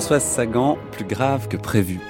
Françoise Sagan, plus grave que prévu.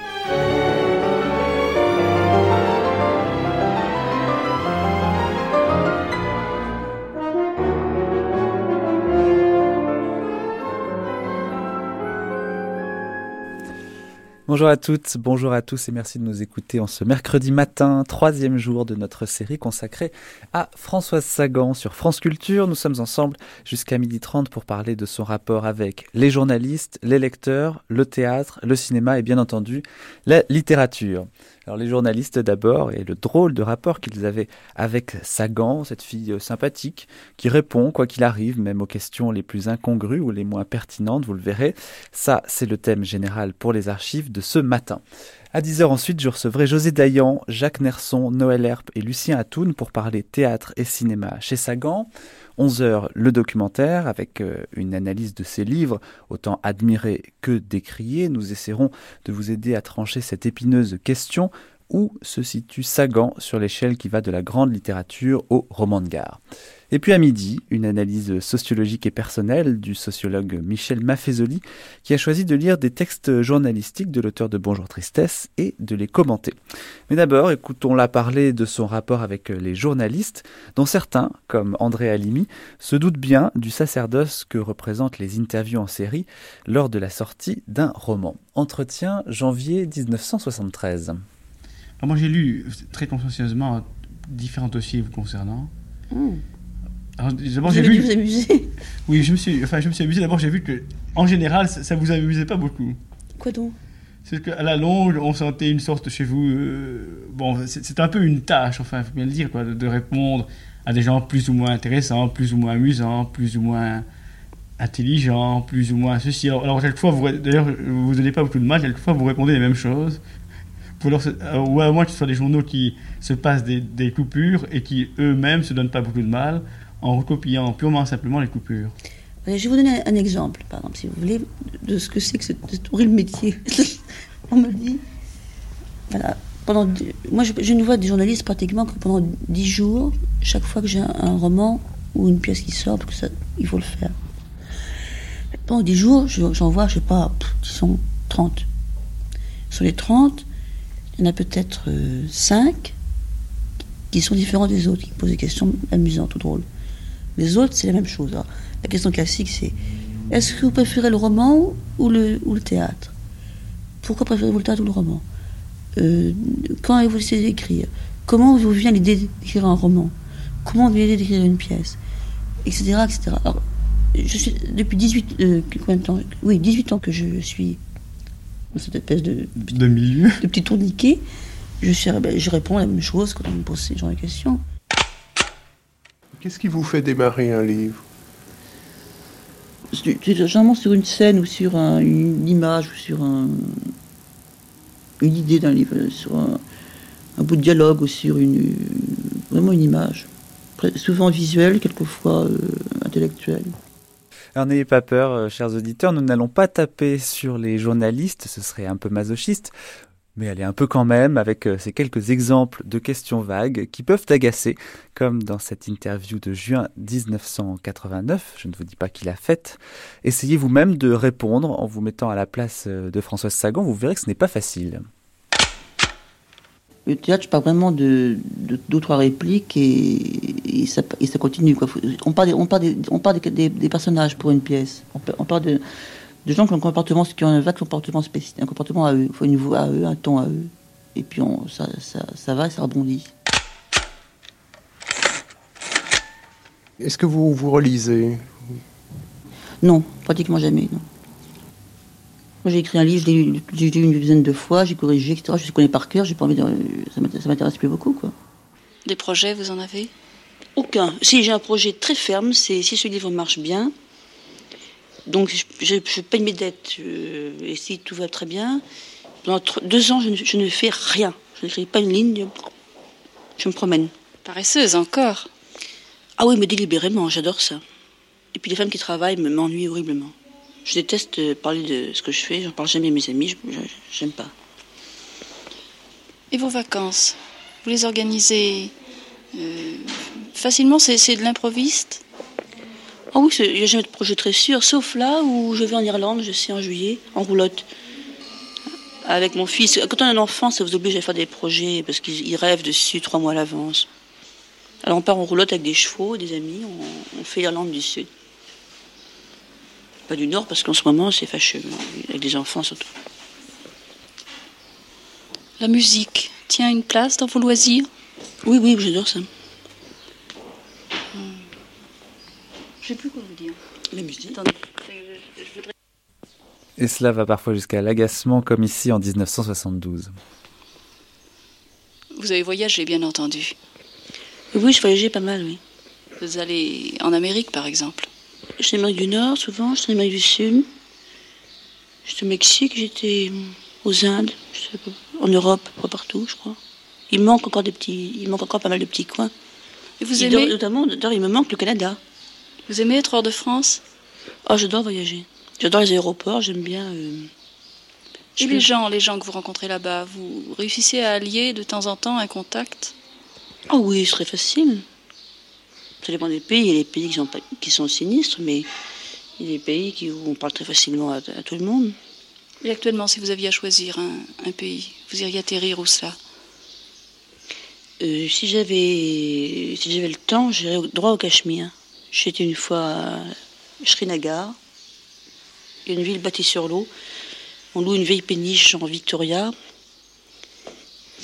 Bonjour à toutes, bonjour à tous et merci de nous écouter en ce mercredi matin, troisième jour de notre série consacrée à Françoise Sagan sur France Culture. Nous sommes ensemble jusqu'à 12h30 pour parler de son rapport avec les journalistes, les lecteurs, le théâtre, le cinéma et bien entendu la littérature. Alors les journalistes d'abord et le drôle de rapport qu'ils avaient avec Sagan, cette fille sympathique qui répond quoi qu'il arrive, même aux questions les plus incongrues ou les moins pertinentes, vous le verrez. Ça, c'est le thème général pour les archives de ce matin. À 10h ensuite, je recevrai José Dayan, Jacques Nerson, Noël Herp et Lucien Atoun pour parler théâtre et cinéma chez Sagan. 11h, le documentaire avec euh, une analyse de ses livres, autant admirés que décriés. Nous essaierons de vous aider à trancher cette épineuse question où se situe Sagan sur l'échelle qui va de la grande littérature au roman de gare. Et puis à midi, une analyse sociologique et personnelle du sociologue Michel Maffezoli, qui a choisi de lire des textes journalistiques de l'auteur de Bonjour Tristesse et de les commenter. Mais d'abord, écoutons-la parler de son rapport avec les journalistes, dont certains, comme André Alimi, se doutent bien du sacerdoce que représentent les interviews en série lors de la sortie d'un roman. Entretien janvier 1973. Moi j'ai lu très consciencieusement différents dossiers vous concernant. Mmh. D'abord, j'ai vu. vous amuser. Oui, je me suis, enfin, je me suis amusé. D'abord, j'ai vu que, en général, ça, ne vous amusait pas beaucoup. Quoi donc? C'est qu'à la longue, on sentait une sorte chez vous. Euh, bon, c'est un peu une tâche, enfin, il faut bien le dire, quoi, de, répondre à des gens plus ou moins intéressants, plus ou moins amusants, plus ou moins intelligents, plus ou moins ceci. Alors, alors quelquefois, vous, d'ailleurs, vous ne donnez pas beaucoup de mal, quelquefois, vous répondez les mêmes choses. Euh, ou à moins que ce soit des journaux qui se passent des, coupures et qui eux-mêmes se donnent pas beaucoup de mal en recopiant purement simplement les coupures. Je vais vous donner un exemple, par exemple, si vous voulez, de ce que c'est que cet, horrible métier. On me dit, voilà, pendant, moi je, ne vois des journalistes pratiquement que pendant dix jours, chaque fois que j'ai un, roman ou une pièce qui sort, parce que ça, il faut le faire. Pendant dix jours, j'en vois, je sais pas, disons 30. Sur les 30, il y en a peut-être 5 euh, qui sont différents des autres, qui posent des questions amusantes ou drôles. Les autres, c'est la même chose. la question classique, c'est est-ce que vous préférez le roman ou le, ou le théâtre? Pourquoi préférez-vous le théâtre ou le roman? Euh, Quand avez-vous décidé d'écrire Comment vous vient l'idée d'écrire un roman? Comment vous vient l'idée d'écrire une pièce? Etc. etc. Alors, je suis depuis 18, euh, ans Oui, 18 ans que je suis cette espèce de, de milieu, de petit tourniquet. Je, suis, je réponds à la même chose quand on me pose ces genre de questions. Qu'est-ce qui vous fait démarrer un livre? Généralement sur une scène ou sur une image ou sur une idée d'un livre, sur un, bout de dialogue ou sur une, vraiment une image. Souvent visuelle, quelquefois euh, intellectuelle. Alors n'ayez pas peur, euh, chers auditeurs, nous n'allons pas taper sur les journalistes, ce serait un peu masochiste mais est un peu quand même avec euh, ces quelques exemples de questions vagues qui peuvent agacer, comme dans cette interview de juin 1989, je ne vous dis pas qui l'a faite. Essayez vous-même de répondre en vous mettant à la place euh, de Françoise Sagan, vous verrez que ce n'est pas facile. Le théâtre, je parle vraiment de, deux, trois répliques et, ça, continue. On parle, on parle, des, on parle des, personnages pour une pièce. on parle de, de gens qui ont un comportement, qui ont un vague comportement spécifique, un comportement à eux, il faut une voix à eux, un ton à eux, et puis on, ça, ça, ça va et ça rebondit. Est-ce que vous vous relisez? Non, pratiquement jamais, non. J'ai écrit un livre, j'ai lu une dizaine de fois, j'ai corrigé, etc. Je le connais par cœur, j'ai pas envie de, ça m'intéresse plus beaucoup, quoi. Des projets, vous en avez? Aucun. Si j'ai un projet très ferme, c'est si ce livre marche bien, donc je, paye mes dettes et si tout va très bien, pendant deux ans, je ne, fais rien. Je n'écris pas une ligne, je me promène. Paresseuse encore Ah oui, mais délibérément, j'adore ça. Et puis les femmes qui travaillent m'ennuient horriblement. Je déteste parler de ce que je fais, j'en parle jamais à mes amis, j'aime pas. Et vos vacances? Vous les organisez euh, facilement C'est de l'improviste? Ah oui, il n'y a jamais de projet très sûr, sauf là où je vais en Irlande, je sais, en juillet, en roulotte. Avec mon fils. Quand on a un enfant, ça vous oblige à faire des projets parce qu'il rêve dessus trois mois à l'avance. Alors on part en roulotte avec des chevaux, des amis, on, fait l'Irlande du Sud. Pas du Nord parce qu'en ce moment c'est fâcheux, avec des enfants surtout. La musique tient une place dans vos loisirs? Oui, oui, j'adore ça. Je sais plus quoi vous dire. La musique. Et cela va parfois jusqu'à l'agacement, comme ici en 1972. Vous avez voyagé, bien entendu. Oui, je voyageais pas mal, oui. Vous allez en Amérique, par exemple Je suis en Amérique du Nord, souvent. Je suis en Amérique du Sud. J'étais au Mexique, j'étais aux Indes, en Europe, pas partout, je crois. Il manque encore des petits, il manque encore pas mal de petits coins. Et vous aimez Notamment, il me manque le Canada. Vous aimez être hors de France? Oh, j'adore voyager. J'adore les aéroports, j'aime bien. Euh, Et les gens, les gens que vous rencontrez là-bas, vous réussissez à allier de temps en temps un contact? Oh oui, c'est très facile. Ça dépend des pays. Il y a des pays qui sont, qui sont sinistres, mais il y a des pays qui, où on parle très facilement à, tout le monde. Et actuellement, si vous aviez à choisir un, pays, vous iriez atterrir où cela? Euh, Si j'avais si j'avais le temps, j'irais droit au Cachemire. J'étais une fois à Srinagar, une ville bâtie sur l'eau. On loue une vieille péniche en Victoria.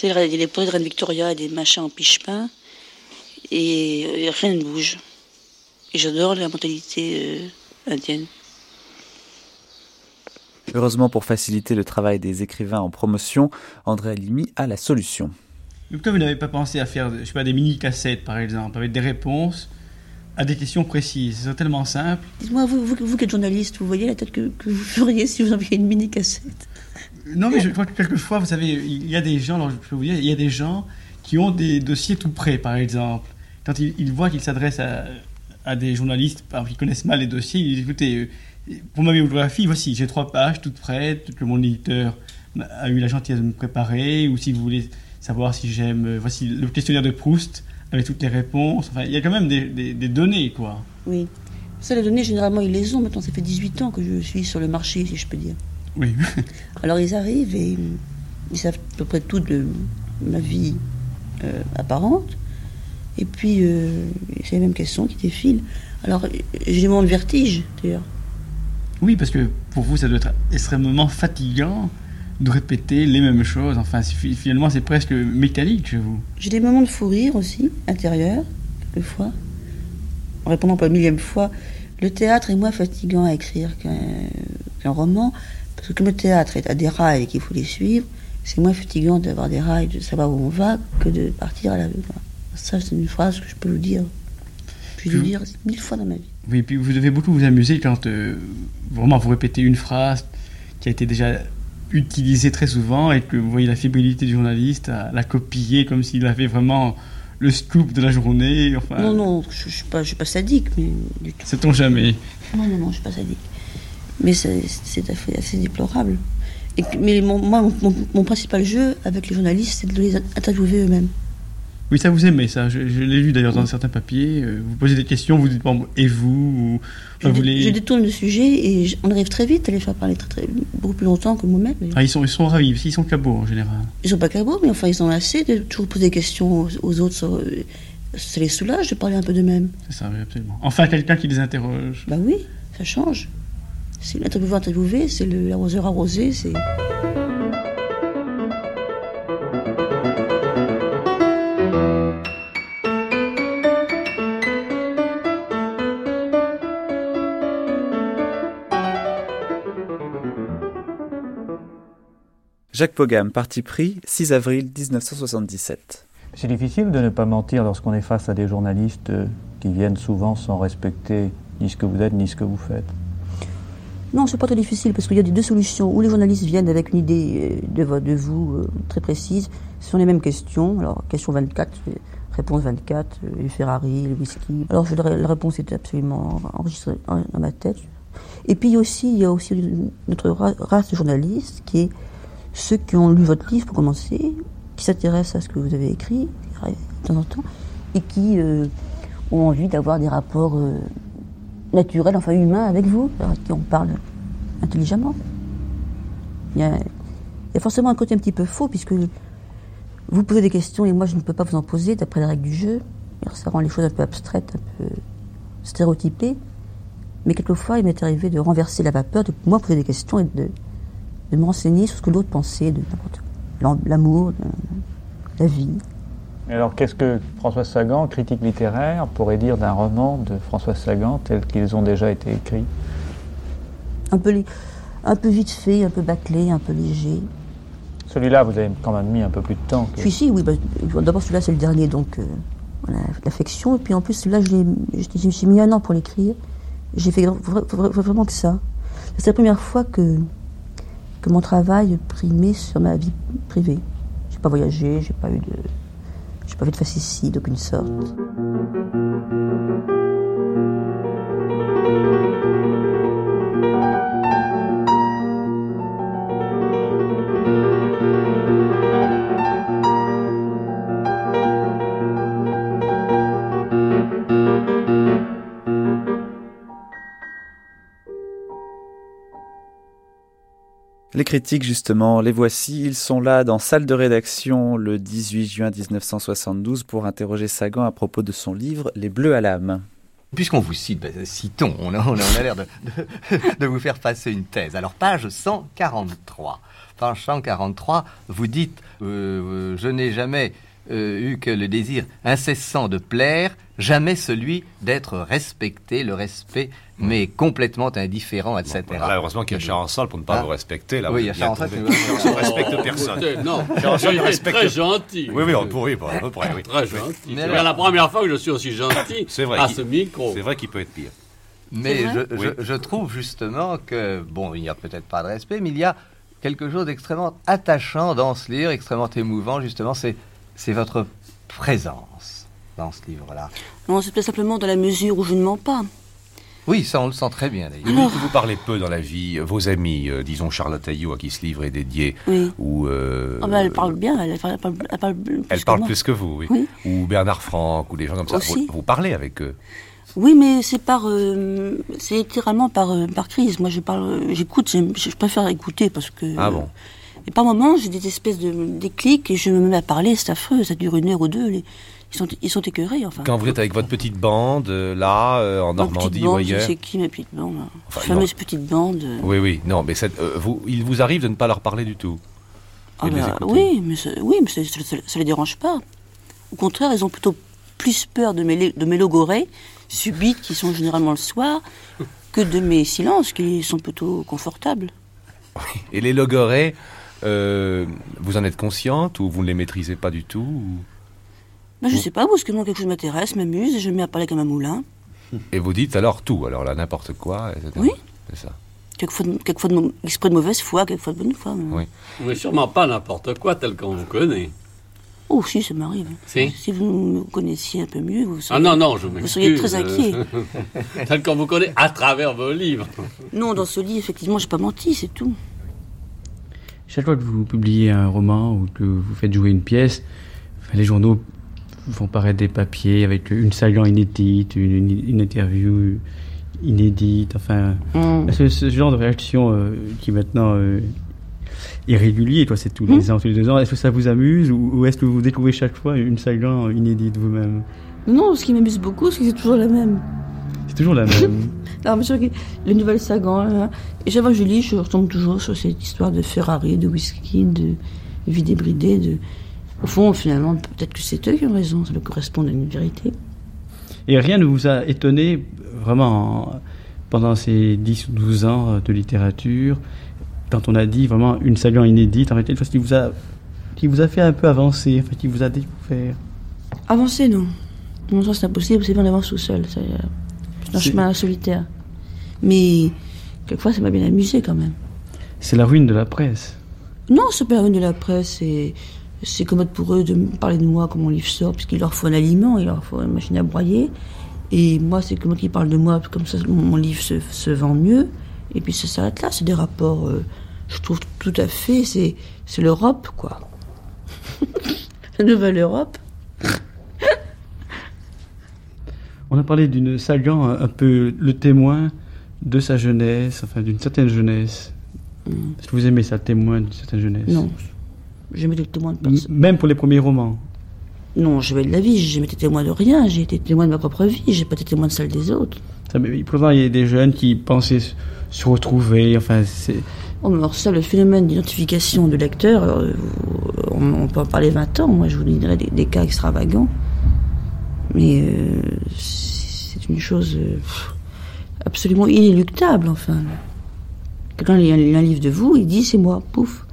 Il y a des poids de Reine Victoria et des machins en piche-pain. Et, rien ne bouge. Et j'adore la mentalité euh, indienne. Heureusement, pour faciliter le travail des écrivains en promotion, André Alimi a la solution. Pourquoi vous n'avez pas pensé à faire je sais pas, des mini-cassettes, par exemple, avec des réponses à des questions précises. C'est tellement simple. Dites-moi, vous, vous, qui êtes journaliste, vous voyez la tête que, vous feriez si vous aviez une mini-cassette? Non, mais je crois que quelquefois, vous savez, il y a des gens, alors je peux vous dire, il y a des gens qui ont des dossiers tout prêts, par exemple. Quand ils, voient qu'ils s'adressent à, des journalistes qui connaissent mal les dossiers, ils disent écoutez, euh, pour ma biographie, voici, j'ai trois pages toutes prêtes, tout le mon éditeur a eu la gentillesse de me préparer, ou si vous voulez savoir si j'aime, euh, voici le questionnaire de Proust avec toutes les réponses. Enfin, il y a quand même des, des, données, quoi. Oui. Ça, les données, généralement, ils les ont. Maintenant, ça fait 18 ans que je suis sur le marché, si je peux dire. Oui. Alors, ils arrivent et ils savent à peu près tout de ma vie euh, apparente. Et puis, euh, c'est les mêmes questions qui défilent. Alors, j'ai mon vertige, d'ailleurs. Oui, parce que pour vous, ça doit être extrêmement fatigant de répéter les mêmes choses. Enfin, finalement, c'est presque mécanique chez vous. J'ai des moments de fou rire aussi, intérieurs, quelquefois. En répondant pas une millième fois, le théâtre est moins fatigant à écrire qu'un roman, parce que comme le théâtre est à des rails et qu'il faut les suivre, c'est moins fatigant d'avoir des rails, de savoir où on va, que de partir à la Ça, c'est une phrase que je peux vous dire. Je vais le dire mille fois dans ma vie. Oui, et puis vous devez beaucoup vous amuser quand euh, vraiment vous répétez une phrase qui a été déjà utilisé très souvent et que vous voyez la fébrilité du journaliste à la copier comme s'il avait vraiment le scoop de la journée. Enfin, non, non, je ne suis, pas, je suis pas sadique, mais du tout. Sait-on jamais Non, non, non, je ne suis pas sadique. Mais c'est assez déplorable. Et, mais mon, moi, mon, principal jeu avec les journalistes, c'est de les interviewer eux-mêmes. Oui, ça vous aimez, ça. Je, l'ai lu d'ailleurs dans certains papiers. Euh, vous posez des questions, vous dites bon, et vous je, je, détourne le sujet et on arrive très vite à les faire parler très, très, beaucoup plus longtemps que moi-même. Ah, ils sont, ils sont ravis, ils sont cabots en général. Ils sont pas cabots, mais enfin, ils ont assez de toujours poser des questions aux, autres. Euh, ça les soulage de parler un peu d'eux-mêmes. C'est ça, oui, absolument. Enfin, quelqu'un qui les interroge. Bah oui, ça change. C'est l'intervieweur interviewé, c'est l'arroseur arrosé, c'est. Jacques Pogam, parti pris, 6 avril 1977. C'est difficile de ne pas mentir lorsqu'on est face à des journalistes euh, qui viennent souvent sans respecter ni ce que vous êtes ni ce que vous faites. Non, c'est pas très difficile parce qu'il y a des deux solutions. Où les journalistes viennent avec une idée euh, de, vous euh, très précise, ce sont les mêmes questions. Alors, question 24, réponse 24, les Ferrari, le whisky. Alors, je, la réponse est absolument enregistrée dans ma tête. Et puis aussi, il y a aussi notre race de journalistes qui est ceux qui ont lu votre livre pour commencer, qui s'intéressent à ce que vous avez écrit de temps en temps, et qui euh, ont envie d'avoir des rapports euh, naturel, enfin humain avec vous, qui on parle intelligemment. Il y, a, forcément un côté un petit peu faux, puisque vous posez des questions et moi je ne peux pas vous en poser d'après les règles du jeu. Ça rend les choses un peu abstraites, un peu stéréotypées. Mais quelquefois, il m'est arrivé de renverser la vapeur, de moi poser des questions et de, me renseigner sur ce que l'autre pensait de n'importe. L'amour, la vie. Alors, qu'est-ce que François Sagan, critique littéraire, pourrait dire d'un roman de François Sagan tel qu'ils ont déjà été écrits? Un peu, un peu vite fait, un peu bâclé, un peu léger. Celui-là, vous avez quand même mis un peu plus de temps. Que... Si, oui, bah, d'abord celui-là c'est le dernier, donc euh, voilà, l'affection. Et puis en plus celui-là, je, je, me suis mis un an pour l'écrire. J'ai fait vra- vra- vraiment que ça. C'est la première fois que, que mon travail primait sur ma vie privée. J'ai pas voyagé, j'ai pas eu de, pas de facétie d'aucune sorte. Les critiques, justement, les voici. Ils sont là dans salle de rédaction le 18 juin 1972 pour interroger Sagan à propos de son livre Les Bleus à l'âme. Puisqu'on vous cite, ben, citons, on a, l'air de vous faire passer une thèse. Alors, page 143. Page 143, vous dites euh, euh, Je n'ai jamais euh, eu que le désir incessant de plaire, jamais celui d'être respecté, le respect, mais complètement indifférent, etc. Voilà, heureusement qu'il y a Charançol pour ne pas Ah. vous respecter. Là, Oui, il y a nous- Charançol ne respecte personne. Non, Charançol, il respecte- très gentil. Oui, oui, on pourrit, bon, à peu près, oui. Très Oui. gentil. C'est la première fois que je suis aussi gentil vrai. à ce micro. C'est vrai qu'il peut être pire. Mais Oui. je trouve justement que, bon, il n'y a peut-être pas de respect, mais il y a quelque chose d'extrêmement attachant dans ce livre, extrêmement émouvant, justement, c'est, c'est votre présence dans ce livre-là. Non, c'est simplement dans la mesure où je ne mens pas. Oui, ça, on le sent très bien, Vous d'ailleurs. vous parlez peu dans la vie. euh, Vos amis, euh, disons Charlotte Ayou, à qui ce livre est dédié, Oui. ou... euh, Ah ben, elle parle bien, elle parle, elle parle, elle parle plus elle que parle moi. plus que vous, oui. Oui. Ou Bernard Franck, ou des gens comme ça. Vous, vous parlez avec eux. Oui, mais c'est par, euh, c'est littéralement par, euh, par crise. Moi, je parle, j'écoute, je préfère écouter parce que. Ah bon Et par moments, j'ai des espèces de déclics et je me mets à parler, c'est affreux, ça dure une heure ou deux. les- ils sont, ils sont écœurés, enfin. Quand vous êtes avec votre petite bande, euh, là, euh, en Ma Normandie petite ou bande, ailleurs... C'est qui ma petite bande là Enfin, Fameuse petite bande. euh, Oui, oui, non, mais cette- vous, il vous arrive de ne pas leur parler du tout. ah bah, oui, mais, ça, oui, mais ça, ça, ça- ça les dérange pas. Au contraire, ils ont plutôt plus peur de mes, de mes logorées subites qui sont généralement le soir que de mes silences qui sont plutôt confortables. Et les logorées, euh, vous en êtes consciente ou vous ne les maîtrisez pas du tout ou- Ben, je Vous- sais pas, parce que moi, quelque chose m'intéresse, m'amuse, et je me mets à parler comme un moulin. Et vous dites alors tout, alors là, n'importe quoi, etc. Oui. C'est ça. Quelquefois, de, quelquefois de exprès de mauvaise foi, quelquefois de bonne foi. mais- Oui. Mais sûrement pas n'importe quoi tel qu'on vous connaît. Oh, si, ça m'arrive. Si. vous me connaissiez un peu mieux, vous Ah seriez, non, non, je vous seriez très inquiet. tel qu'on vous connaît à travers vos livres. Non, dans ce livre, effectivement, j'ai pas menti, c'est tout. Chaque fois que vous publiez un roman ou que vous faites jouer une pièce, les journaux font paraître des papiers avec une sagan inédite, une, une interview inédite, enfin, Hum. ce, ce genre de réaction euh, qui maintenant euh, est régulier, toi, c'est tous les ans, tous les deux ans. Est-ce que ça vous amuse ou, ou est-ce que vous découvrez chaque fois une sagan inédite vous-même? Non, ce qui m'amuse beaucoup, c'est que c'est toujours la même. C'est toujours la même. Alors, mais je les nouvelles Sagan, là, et chaque fois que je lis, je retombe toujours sur cette histoire de Ferrari, de whisky, de vie débridée. De... Au fond, finalement, peut-être que c'est eux qui ont raison, ça doit correspondre à une vérité. Et rien ne vous a étonné vraiment en- pendant ces 10 ou 12 ans de littérature, quand on a dit vraiment une saga inédite, en réalité, une chose qui vous a, qui vous a fait un peu avancer, enfin, qui vous a découvert? Avancer, non. Non, ça c'est impossible, c'est bien on avance tout seul. Un C'est- chemin solitaire. Mais quelquefois, ça m'a bien amusé quand même. C'est la ruine de la presse. Non, c'est pas la ruine de la presse, c'est, c'est commode pour eux de parler de moi quand mon livre sort, puisqu'il leur faut un aliment, il leur faut une machine à broyer. Et moi, c'est que moi qui parle de moi, comme ça mon, livre se, se vend mieux. Et puis ça s'arrête là, c'est des rapports, euh, je trouve tout à fait, c'est, c'est l'Europe, quoi. la nouvelle Europe. On a parlé d'une Sagan un, peu le témoin de sa jeunesse, enfin d'une certaine jeunesse. Est-ce que vous aimez ça, témoin d'une certaine jeunesse? Non. J'aimais les témoins de personne. Même pour les premiers romans? Non, j'avais de la vie, j'ai jamais été témoin de rien, j'ai été témoin de ma propre vie, j'ai pas été témoin de celle des autres. Ça, mais pourtant, il y a des jeunes qui pensaient se- retrouver. Enfin, c'est. Oh, alors ça, le phénomène d'identification de lecteur, euh, on, on peut en parler 20 ans, moi je vous des, des cas extravagants. Mais euh, c'est une chose euh, absolument inéluctable, enfin. Quelqu'un lit un, un livre de vous, il dit c'est moi, pouf.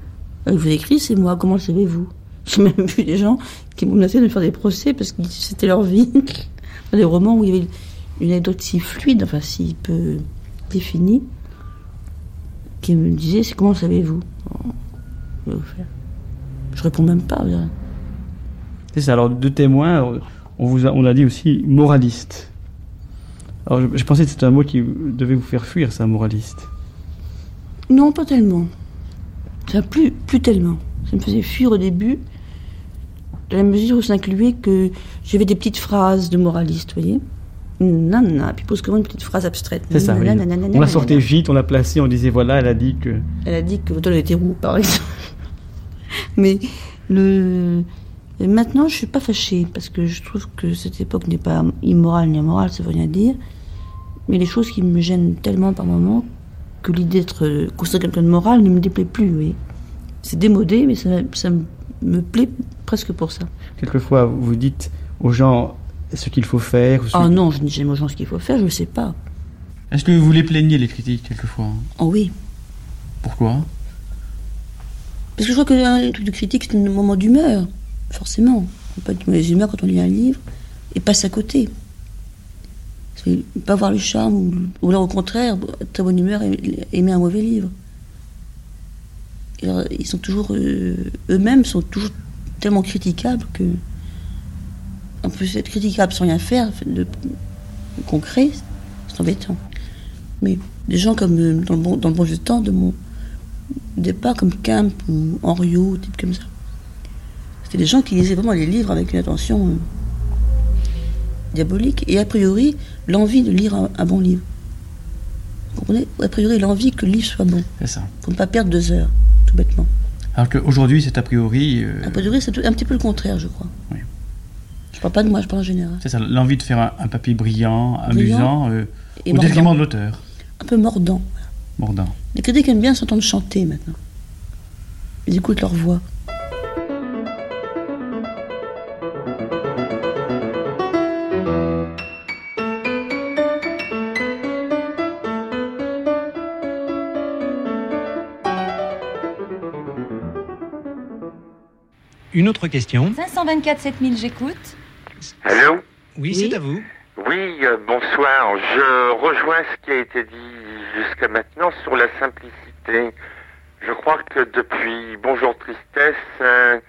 Il vous écrit c'est moi, comment le savez-vous? J'ai même vu des gens qui menacé de faire des procès parce que c'était leur vie. Des romans où il y avait une anecdote si fluide, enfin si peu définie, qui me disait c'est comment savez-vous? Bon, je réponds même pas. C'est ça. Alors, de témoin, euh, on, vous a, on a dit aussi moraliste. Alors, je, je pensais que c'était un mot qui devait vous faire fuir, ça, moraliste. Non, pas tellement. Ça, plus, plus tellement. Ça me faisait fuir au début, dans la mesure où ça incluait que j'avais des petites phrases de moraliste, vous voyez Nanana, puis pose comment une petite phrase abstraite. C'est ça, oui. On la sortait vite, on l'a placée, on disait voilà, elle a dit que. Elle a dit que l'automne était roux, par exemple. Mais le... et maintenant, je suis pas fâchée, parce que je trouve que cette époque n'est pas immorale ni amorale, ça veut rien dire. Mais les choses qui me gênent tellement par moments que l'idée d'être euh, considéré quelqu'un de moral ne me déplaît plus, voyez. C'est démodé, mais ça, ça me plaît presque pour ça. Quelquefois, vous dites aux gens ce qu'il faut faire. ou ce- Ah non, je ne dis jamais aux gens ce qu'il faut faire, je ne sais pas. Est-ce que vous les plaignez, les critiques, quelquefois? Oh oui. Pourquoi? Parce que je crois que un truc de critique, c'est un moment d'humeur, forcément. On peut être de mauvaise humeur quand on lit un livre et passe à côté. Pas voir le charme, ou, ou alors au contraire, très bonne humeur aimer un mauvais livre. Ils sont toujours, euh, eux-mêmes sont toujours tellement critiquables que. On peut être critiquable sans rien faire, de, concret, c'est embêtant. Mais des gens comme euh, dans le bon, dans le temps de mon départ, comme Kemp ou Henriot, type comme ça. C'était des gens qui lisaient vraiment les livres avec une attention euh, diabolique et a priori l'envie de lire un, un bon livre. Vous comprenez? A priori l'envie que le livre soit bon, C'est ça. pour ne pas perdre deux heures, tout bêtement. Alors qu'aujourd'hui, c'est a priori. euh, A priori c'est un petit peu le contraire, je crois. Oui. Je parle pas de moi, je parle en général. c'est ça, l'envie de faire un, un papier brillant, Brillant amusant, euh, Et au mordant. détriment de l'auteur. Un peu mordant. Mordant. Les critiques aiment bien s'entendre chanter maintenant. Ils écoutent leur voix. Une autre question 524 7000, j'écoute. Allô Oui, c'est à vous. Oui, euh, bonsoir. Je rejoins ce qui a été dit jusqu'à maintenant sur la simplicité. Je crois que depuis Bonjour Tristesse, euh,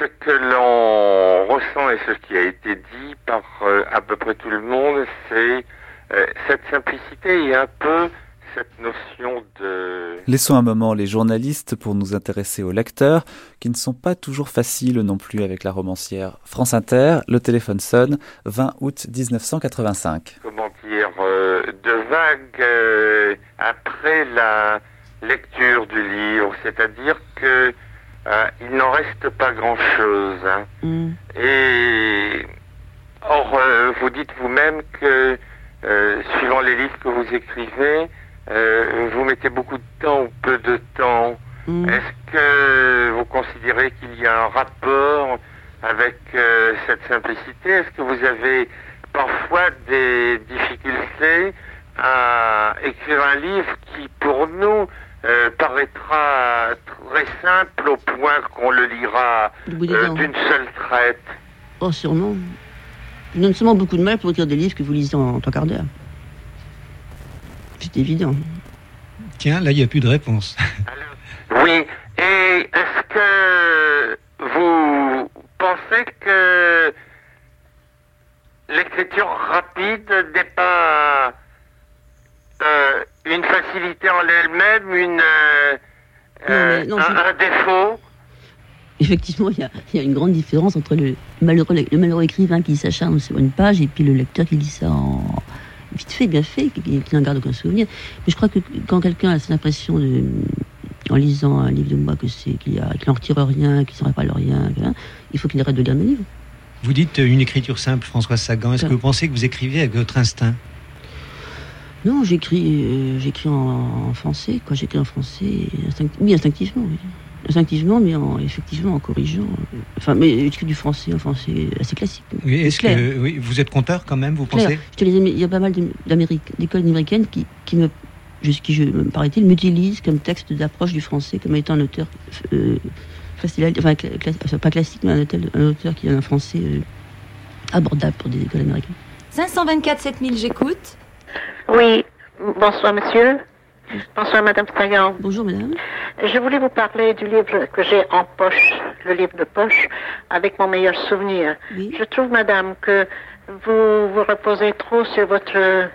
ce que l'on ressent et ce qui a été dit par euh, à peu près tout le monde, c'est euh, cette simplicité et un peu cette notion de... Laissons un moment les journalistes pour nous intéresser aux lecteurs, qui ne sont pas toujours faciles non plus avec la romancière. France Inter, le téléphone sonne, 20 août 1985. comment dire, euh, de vague euh, après la lecture du livre, c'est-à-dire que euh, il n'en reste pas grand-chose. hein. Et or, euh, vous dites vous-même que euh, suivant les livres que vous écrivez, euh, vous mettez beaucoup de temps ou peu de temps. Est-ce que vous considérez qu'il y a un rapport avec euh, cette simplicité? Est-ce que vous avez parfois des difficultés à écrire un livre qui, pour nous, euh, paraîtra très simple au point qu'on le lira d'une seule traite? Oh, sûrement. Je donne seulement beaucoup de mal pour écrire des livres que vous lisez en trois quarts d'heure. C'est évident. Tiens, là, il n'y a plus de réponse. Oui, et est-ce que vous pensez que l'écriture rapide n'est pas euh, une facilité en elle-même, une, euh, Non, non, un, un défaut? Effectivement, il y, a, il y a une grande différence entre le malheureux, le malheureux écrivain qui s'acharne sur une page et puis le lecteur qui lit ça en vite fait, bien fait, qui, qui n'en garde aucun souvenir. Mais je crois que quand quelqu'un a cette impression de, en lisant un livre de moi que c'est qu'il qu'il n'en retire rien, qu'il ne s'en rappelle rien, hein, il faut qu'il arrête de lire mes livres. Vous dites euh, une écriture simple, François Sagan. Est-ce que vous pensez que vous écrivez avec votre instinct? Non, j'écris, euh, j'écris en, en français, quoi. J'écris en français, instinct- oui, instinctivement, oui. Instinctivement, mais en, effectivement en corrigeant. euh, Enfin, mais j'écris du français, en français assez classique. Oui, est-ce clair. que oui, vous êtes conteur quand même, vous pensez? je te disais, mais il y a pas mal d'écoles américaines qui, qui me, je, qui, je, me paraît-il, m'utilisent comme texte d'approche du français, comme étant un auteur euh, facile, enfin, cla- cla- enfin, pas classique, mais un auteur, un auteur qui a un français euh, abordable pour des écoles américaines. 524 7000, j'écoute. Oui, bonsoir monsieur. Bonsoir madame Sagan. Bonjour madame. Je voulais vous parler du livre que j'ai en poche, le livre de poche, avec mon meilleur souvenir. Je trouve madame que vous vous reposez trop sur votre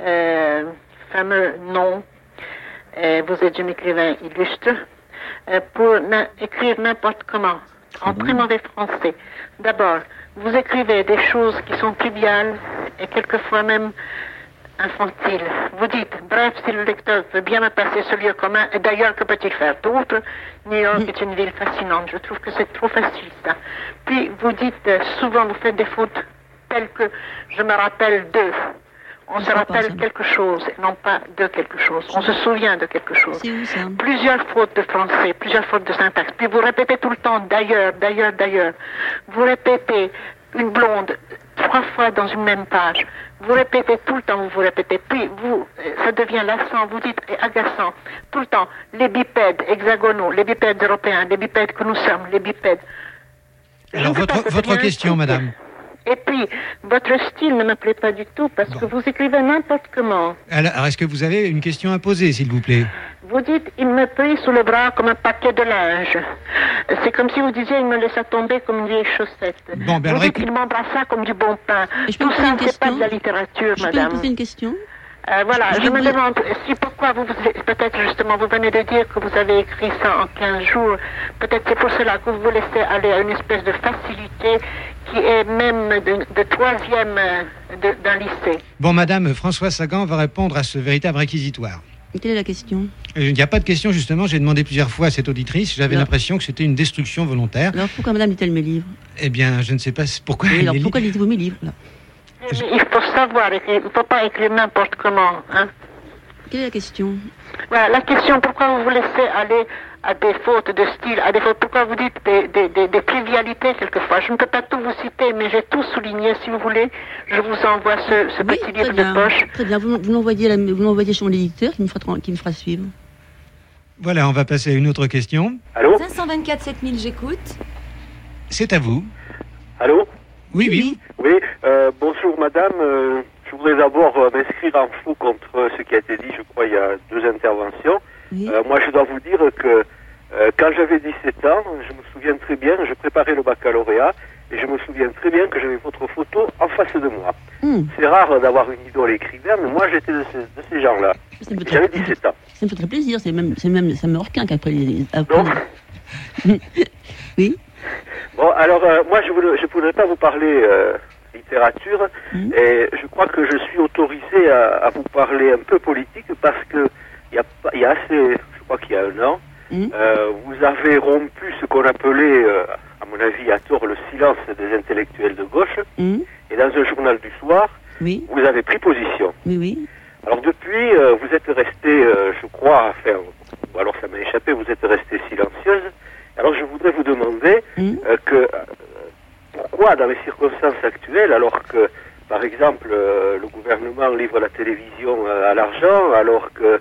euh, fameux nom. Euh, vous êtes un écrivain illustre. euh, pour écrire n'importe comment, en très mauvais français. D'abord, vous écrivez des choses qui sont triviales et quelquefois même infantile. Vous dites, bref, si le lecteur veut bien me passer ce lieu commun, et d'ailleurs, que peut-il faire d'autre? New York est une ville fascinante. Je trouve que c'est trop facile, ça. Puis, vous dites, euh, souvent, vous faites des fautes telles que je me rappelle d'eux. On se rappelle quelque chose, non pas de quelque chose. On se souvient de quelque chose. Plusieurs fautes de français, plusieurs fautes de syntaxe. Puis vous répétez tout le temps d'ailleurs, d'ailleurs, d'ailleurs. Vous répétez une blonde trois fois dans une même page. Vous répétez tout le temps, vous vous répétez. Puis vous, euh, ça devient lassant, vous dites et agaçant. Tout le temps, les bipèdes hexagonaux, les bipèdes européens, les bipèdes que nous sommes, les bipèdes. Alors, votre, votre question, madame. Et puis, votre style ne me plaît pas du tout parce que vous écrivez n'importe comment. Alors, alors, est-ce que vous avez une question à poser, s'il vous plaît? Vous dites, il me prie sous le bras comme un paquet de linge. C'est comme si vous disiez, il me laissa tomber comme une vieille chaussette. Bon, ben vous dites, il m'embrassa comme du bon pain. je Tout ça, c'est pas question de la littérature, Je peux vous madame. poser une question? Euh, voilà, Je me vous- demande si pourquoi vous, vous- peut-être justement, vous venez de dire que vous avez écrit ça en 15 jours. Peut-être c'est pour cela que vous vous laissez aller à une espèce de facilité qui est même de, de troisième euh, d'un lycée. Bon, madame, François Sagan va répondre à ce véritable réquisitoire. Quelle est la question? Euh, Il n'y a pas de question, justement. J'ai demandé plusieurs fois à cette auditrice. J'avais Alors- l'impression que c'était une destruction volontaire. Alors pourquoi madame lit-elle mes livres? Eh bien, je ne sais pas pourquoi Oui, elle alors pourquoi lisez-vous mes livres là? Mais il faut savoir écrire, il ne faut pas écrire n'importe comment. Hein. Quelle est la question? Voilà, la question, pourquoi vous vous laissez aller à des fautes de style, à des fautes, pourquoi vous dites des, des, des, des trivialités quelquefois? Je ne peux pas tout vous citer, mais j'ai tout souligné, si vous voulez. Je vous envoie ce, ce petit livre de poche. très bien. Vous, vous l'envoyez chez mon éditeur qui me fera, qui me fera suivre. Voilà, on va passer à une autre question. Allô? 524 7000, j'écoute. C'est à vous. Allô? Oui, oui. Oui, euh, bonjour madame. Euh, je voudrais d'abord euh, m'inscrire en faux contre ce qui a été dit, je crois, il y a deux interventions. Euh, moi, je dois vous dire que euh, quand j'avais 17 ans, je me souviens très bien, je préparais le baccalauréat et je me souviens très bien que j'avais votre photo en face de moi. Hmm. C'est rare d'avoir une idole écrivain, mais moi j'étais de ces, de ces gens-là. J'avais très- 17 ans. Ça me fait très plaisir. C'est même, même, ça me requin qu'après les. Après oui. Bon, alors euh, moi je ne je voudrais pas vous parler littérature et je crois que je suis autorisé à, à vous parler un peu politique parce que il y a, il y a assez, je crois qu'il y a un an, euh, vous avez rompu ce qu'on appelait, euh, à mon avis à tort, le silence des intellectuels de gauche et dans un journal du soir, Oui. vous avez pris position. Oui, oui. Alors depuis, euh, vous êtes resté, je crois, enfin, ou alors ça m'a échappé, vous êtes resté silencieuse. Alors je voudrais vous demander euh, que pourquoi, dans les circonstances actuelles, alors que, par exemple, euh, le gouvernement livre la télévision euh, à l'argent, alors qu'il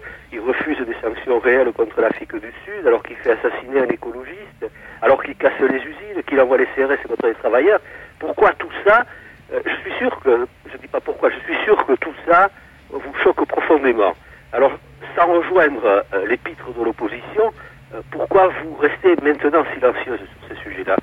refuse des sanctions réelles contre l'Afrique du Sud, alors qu'il fait assassiner un écologiste, alors qu'il casse les usines, qu'il envoie les CRS contre les travailleurs, pourquoi tout ça euh, Je suis sûr que, je ne dis pas pourquoi, je suis sûr que tout ça vous choque profondément. Alors, sans rejoindre euh, l'épître de l'opposition, euh, pourquoi vous restez maintenant silencieuse sur ces sujets-là?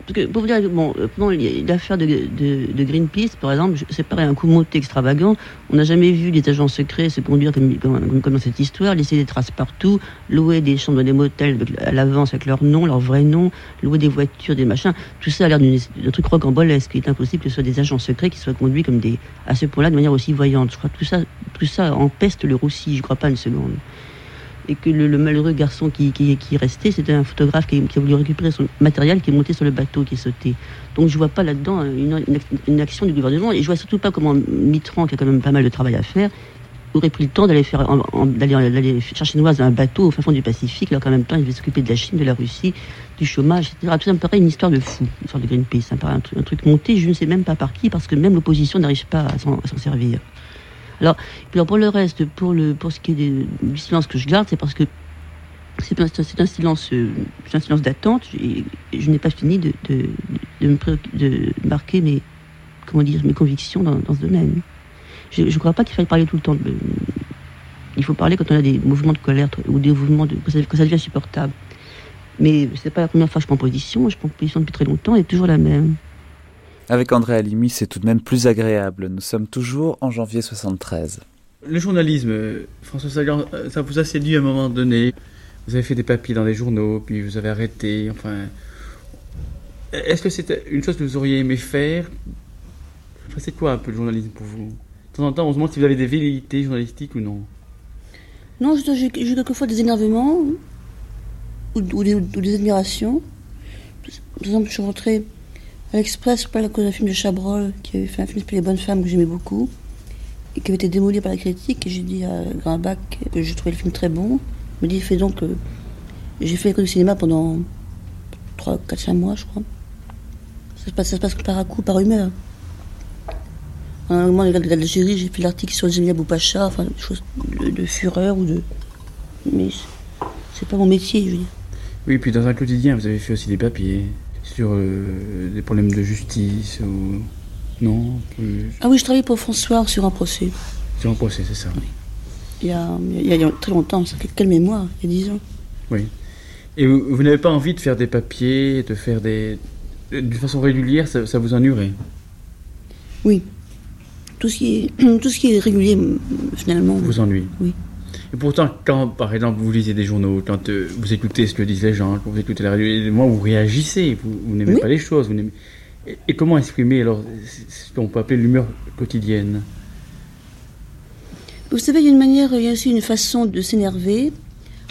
Parce que pour vous dire, bon, bon l'affaire de, de, de, Greenpeace, par exemple, c'est pareil, un coup monté extravagant. On n'a jamais vu des agents secrets se conduire comme, dans cette histoire, laisser des traces partout, louer des chambres des motels à l'avance avec leur nom, leur vrai nom, louer des voitures, des machins. Tout ça a l'air d'un truc rocambolesque. Il est impossible que ce soit des agents secrets qui soient conduits comme des, à ce point-là de manière aussi voyante. Je crois que tout ça, tout ça empeste le roussi, je crois pas une seconde et que le, malheureux garçon qui, qui, qui est resté, c'était un photographe qui, a voulu récupérer son matériel, qui est monté sur le bateau, qui est sauté. Donc je vois pas là-dedans une, une, action du gouvernement, et je vois surtout pas comment Mitran, qui a quand même pas mal de travail à faire, aurait pris le temps d'aller faire d'aller chercher noise dans un bateau au fin fond du Pacifique, alors qu'en même temps il devait s'occuper de la Chine, de la Russie, du chômage, etc. Tout ça me paraît une histoire de fou, une histoire de Greenpeace. Ça me paraît un un truc monté, je ne sais même pas par qui, parce que même l'opposition n'arrive pas à s'en servir. Alors, pour le reste, pour, le, pour ce qui est du silence que je garde, c'est parce que c'est un, silence, euh, silence d'attente et je n'ai pas fini de, de, de, marquer mes, comment dire, mes convictions dans, ce domaine. Je ne crois pas qu'il faille parler tout le temps. il faut parler quand on a des mouvements de colère ou des mouvements de, quand, ça, ça devient insupportable. Mais c'est pas la première fois que je prends position. Je prends position depuis très longtemps et toujours la même. Avec André Alimi, c'est tout de même plus agréable. Nous sommes toujours en janvier 73. Le journalisme, François Sagan, ça vous a séduit à un moment donné. Vous avez fait des papiers dans les journaux, puis vous avez arrêté. Enfin, est-ce que c'était une chose que vous auriez aimé faire? Enfin, C'est quoi un peu le journalisme pour vous? De temps en temps, on se demande si vous avez des velléités journalistiques ou non. Non, j'ai quelquefois des énervements ou, des, ou, des, admirations. Par exemple, je suis rentrée à l'Express, pas la cause d'un film de Chabrol, qui avait fait un film sur Les Bonnes Femmes que j'aimais beaucoup, et qui avait été démoli par la critique. Et j'ai dit à Grimbach que je trouvais le film très bon. Il me dit, fais donc. Euh, j'ai fait l'école du cinéma pendant 3, 4, 5 mois, je crois. Ça se passe, ça se passe par à coup, par humeur. À un moment, de l'Algérie, j'ai fait l'article sur Zemia Boupacha, enfin, des choses de, fureur ou de. Mais c'est pas mon métier, je veux dire. Oui, puis dans un quotidien, vous avez fait aussi des papiers sur euh, des problèmes de justice ou non Ah oui, je travaillais pour François sur un procès. Sur un procès, c'est ça. Oui. Il y, a, il, y a, très longtemps, ça fait quelle mémoire, il y a 10 ans. Oui. Et vous, n'avez pas envie de faire des papiers, de faire des. d'une façon régulière, ça, ça vous ennuierait? Oui. Tout ce, qui est, tout ce qui est régulier, finalement. Vous ennuie Oui. Et pourtant, quand, par exemple, vous lisez des journaux, quand euh, vous écoutez ce que disent les gens, quand vous écoutez la radio, moi, vous réagissez, vous, n'aimez pas les choses. Vous et, et, comment exprimer, alors, ce qu'on peut appeler l'humeur quotidienne? Vous savez, il y a une manière, il y a aussi une façon de s'énerver.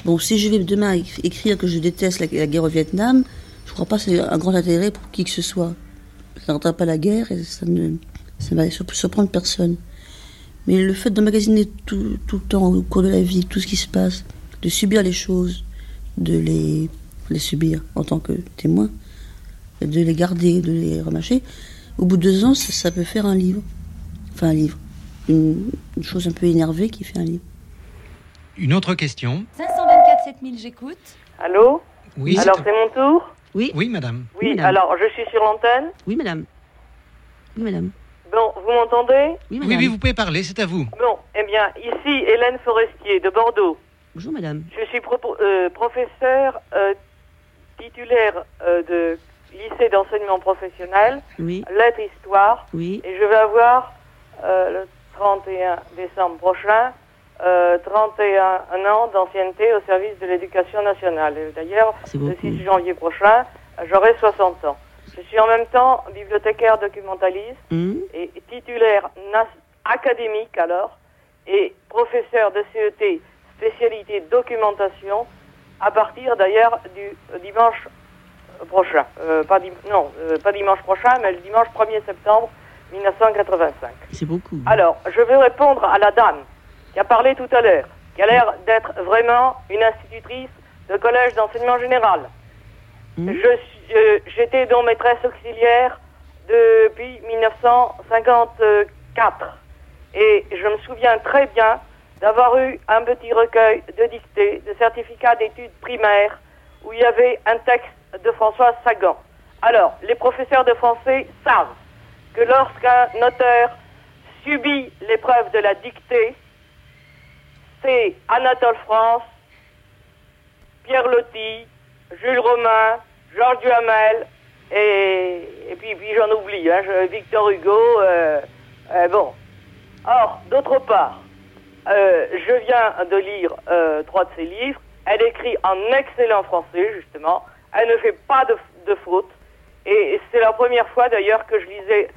Bon, si je vais demain écrire que je déteste la, guerre au Vietnam, je ne crois pas que c'est un grand intérêt pour qui que ce soit. Ça n'entend pas la guerre et ça ne ça va surprendre personne. Mais le fait d'emmagasiner tout, tout le temps, au cours de la vie, tout ce qui se passe, de subir les choses, de les, les subir en tant que témoin, de les garder, de les remâcher, au bout de deux ans, ça, peut faire un livre. Enfin, un livre. Une, chose un peu énervée qui fait un livre. Une autre question 524 7000, j'écoute. Allô Oui. Alors, c'est mon tour Oui. Oui, madame. Oui, alors, je suis sur l'antenne Oui, madame. Oui, madame. Bon, vous m'entendez oui, oui, vous pouvez parler, c'est à vous. Bon, eh bien, ici Hélène Forestier de Bordeaux. Bonjour, madame. Je suis euh, professeur euh, titulaire euh, de lycée d'enseignement professionnel, oui. lettres histoire, oui. et je vais avoir le 31 décembre prochain 31 ans d'ancienneté au service de l'éducation nationale. D'ailleurs, le 6 janvier prochain, j'aurai 60 ans. Je suis en même temps bibliothécaire documentaliste mmh. et titulaire académique alors et professeur de CET spécialité documentation à partir d'ailleurs du dimanche prochain. Euh, pas non, euh, pas dimanche prochain, mais le dimanche 1er septembre 1985. C'est beaucoup. Alors, je vais répondre à la dame qui a parlé tout à l'heure, qui a l'air d'être vraiment une institutrice de collège d'enseignement général. Mmh. Je suis j'étais donc maîtresse auxiliaire depuis 1954. Et je me souviens très bien d'avoir eu un petit recueil de dictées, de certificats d'études primaires, où il y avait un texte de François Sagan. Alors, les professeurs de français savent que lorsqu'un auteur subit l'épreuve de la dictée, c'est Anatole France, Pierre Loti, Jules Romain, Georges Duhamel, Et, et puis, j'en oublie, hein, Victor Hugo, euh, euh, bon. Or, d'autre part, euh, je viens de lire euh, trois de ses livres. Elle écrit en excellent français, justement. Elle ne fait pas de, de fautes. Et c'est la première fois, d'ailleurs, que je lisais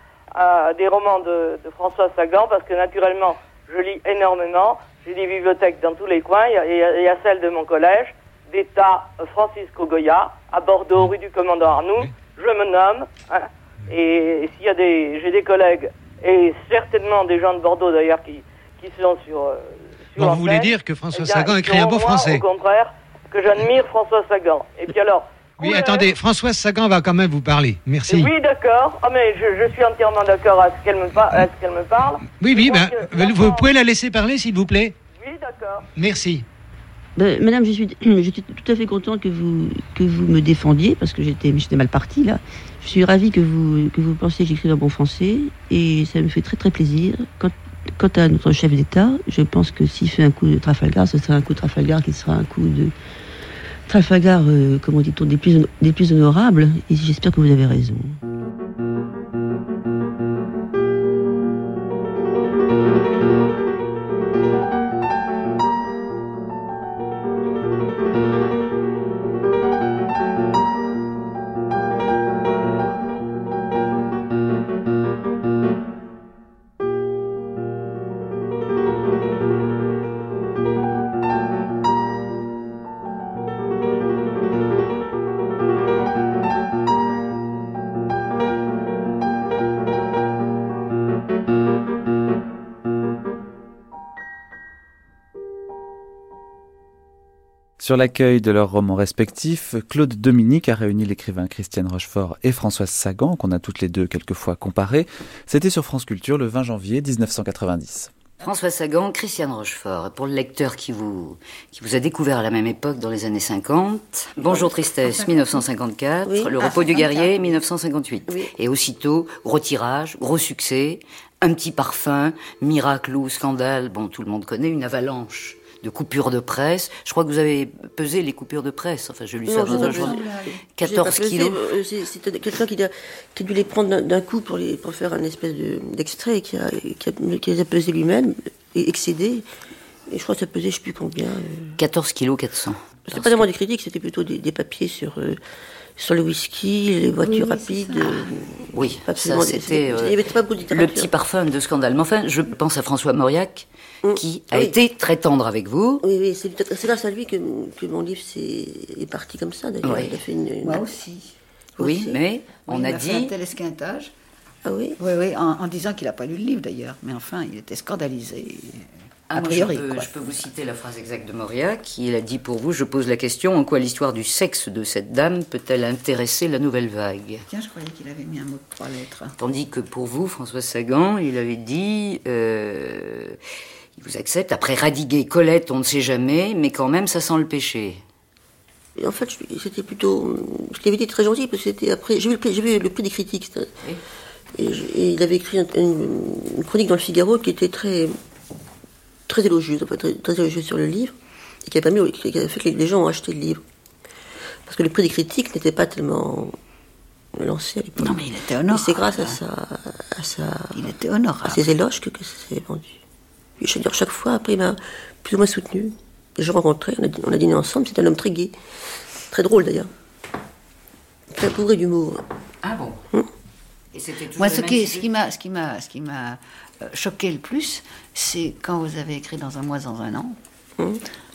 des romans de, François Sagan, parce que, naturellement, je lis énormément. J'ai des bibliothèques dans tous les coins. Il y y a celle de mon collège, d'État euh, Francisco Goya, à Bordeaux, rue du Commandant Arnoux. Je me nomme. hein. Et, s'il y a des... J'ai des collègues, et certainement des gens de Bordeaux, d'ailleurs, qui, qui sont sur... euh, sur Bon, vous voulez dire que François eh Sagan écrit un beau français Au contraire, que j'admire François Sagan. Et puis alors, Oui, attendez, Françoise Sagan va quand même vous parler. Merci. oui, d'accord. Ah, mais je, je suis entièrement d'accord à ce qu'elle me, par- parle. Oui, oui, ben, vous pouvez la laisser parler, s'il vous plaît Oui, d'accord. Merci. Ben, madame, je suis, j'étais tout à fait contente que vous, que vous me défendiez, parce que j'étais, j'étais mal partie, là. Je suis ravie que vous, que vous pensiez que j'écris en bon français, et ça me fait très très plaisir. Quant, quant à notre chef d'État, je pense que s'il fait un coup de Trafalgar, ce sera un coup de Trafalgar qui sera un coup de Trafalgar, euh, comment dit-on, des plus, des plus honorables, et j'espère que vous avez raison. Sur l'accueil de leurs romans respectifs, Claude Dominique a réuni l'écrivain Christiane Rochefort et Françoise Sagan, qu'on a toutes les deux quelquefois comparées. C'était sur France Culture le 20 janvier 1990. François Sagan, Christiane Rochefort, pour le lecteur qui vous, qui vous a découvert à la même époque dans les années 50. Bonjour Tristesse, 1954. Oui. Le Ah, repos du guerrier, 54. 1958. Et aussitôt, gros tirage, gros succès, un petit parfum, miracle ou scandale, bon, tout le monde connaît, une avalanche de coupures de presse. Je crois que vous avez pesé les coupures de presse. Enfin, j'ai lu ça Non, dans un journal. pesé. 14 J'ai pas pesé, kilos. euh, c'est- C'était quelqu'un qui, a- dû les prendre d'un- coup pour, les, pour faire un espèce de- d'extrait, qui, a, qui, a, qui les a pesés lui-même, et excédé. Et je crois que ça pesait, je sais plus combien. euh. 14 kilos 400. C'était pas vraiment des critiques, c'était plutôt des, des papiers sur, euh, sur le whisky, les voitures Oui, rapides. euh, Oui, c'était Il euh, y avait pas beaucoup de le petit parfum de scandale. Mais enfin, je pense à François Mauriac, qui a Oui. été très tendre avec vous. Oui, oui, c'est grâce à lui que, que mon livre s'est- est parti comme ça, d'ailleurs. Oui. Il a fait une, une- Moi aussi. Oui, Aussi. mais on Oui, a il fait un dit. tel esquintage. Ah oui? Oui, oui, en, en disant qu'il n'a pas lu le livre d'ailleurs. Mais enfin, il était scandalisé. Ah, a moi, priori. je, peux, quoi. je peux vous citer la phrase exacte de Mauriac. Il a dit pour vous Je pose la question en quoi l'histoire du sexe de cette dame peut-elle intéresser la nouvelle vague? Tiens, je croyais qu'il avait mis un mot de trois lettres. Tandis que pour vous, François Sagan, il avait dit euh, Il vous accepte, après radiguer Colette, on ne sait jamais, mais quand même, ça sent le péché. Et en fait, c'était plutôt. Ce qu'il avait dit très gentil, parce que c'était après. J'ai vu, le prix- j'ai vu le prix des critiques. Et, je- et il avait écrit un- une, une chronique dans le Figaro qui était très. Très élogieuse, enfin, très, très élogieuse sur le livre, et qui a, permis, qui a fait que les gens ont acheté le livre. Parce que le prix des critiques n'était pas tellement lancé à l'époque. Non, mais il était Et honorable. c'est grâce à sa. À sa Il était honorable. à ses éloges que, que ça s'est vendu. Et je veux dire, chaque fois, après, il m'a plus ou moins soutenu. Je l'ai rencontré, on a, on a dîné ensemble, c'est un homme très gai, très drôle d'ailleurs. Très bourré d'humour. Ah bon? Hum? Et c'était toujours Moi, le ce même qui, sujet ce qui m'a, ce qui m'a, ce qui m'a choqué le plus, c'est quand vous avez écrit dans un mois, dans un an.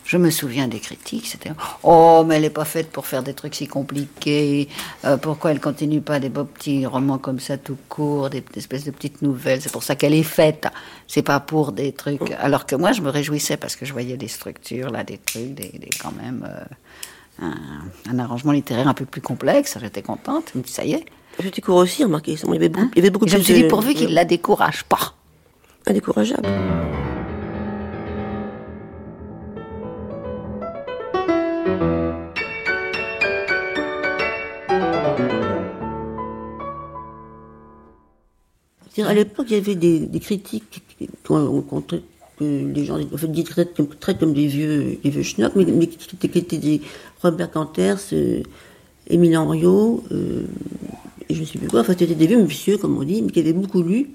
Je me souviens des critiques, c'était oh mais elle n'est pas faite pour faire des trucs si compliqués. Euh, pourquoi elle continue pas des beaux petits romans comme ça tout court, des, des espèces de petites nouvelles. C'est pour ça qu'elle est faite. C'est pas pour des trucs. Alors que moi je me réjouissais parce que je voyais des structures là, des trucs, des, des- quand même euh, un, un arrangement littéraire un peu plus complexe. J'étais contente. Je me dis ça y est. J'étais court aussi, remarquez. Il y avait beaucoup, il y avait beaucoup Et je me suis dit de- pourvu qu'il la décourage pas. Indécourageable. À l'époque, il y avait des, critiques qu'on que les gens en traitent, comme, des vieux, des vieux schnocks, mais, mais qui, étaient, qui étaient des Robert Canters, euh, Émile Henriot, euh, et je ne sais plus quoi. Enfin, c'était des vieux monsieur, comme on dit, mais qui avaient beaucoup lu.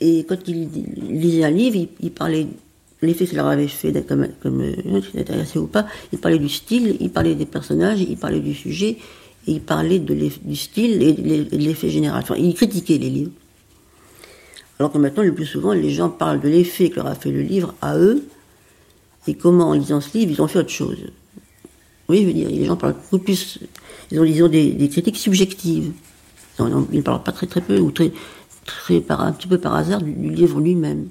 Et quand il lisait un livre, il, parlait l'effet que ça leur avait fait, comme, comme euh, intéressé ou pas. Il parlait du style, il parlait des personnages, il parlait du sujet, et il parlait de du style et de l'effet général. Enfin, il critiquait les livres. Alors que maintenant, le plus souvent, les gens parlent de l'effet que leur a fait le livre à eux, et comment, en lisant ce livre, ils ont fait autre chose. Oui, je veux dire, les gens parlent beaucoup plus, ils ont, des, des critiques subjectives. Ils ne parlent pas très très peu, ou très, très par, un petit peu par hasard, du livre lui-même.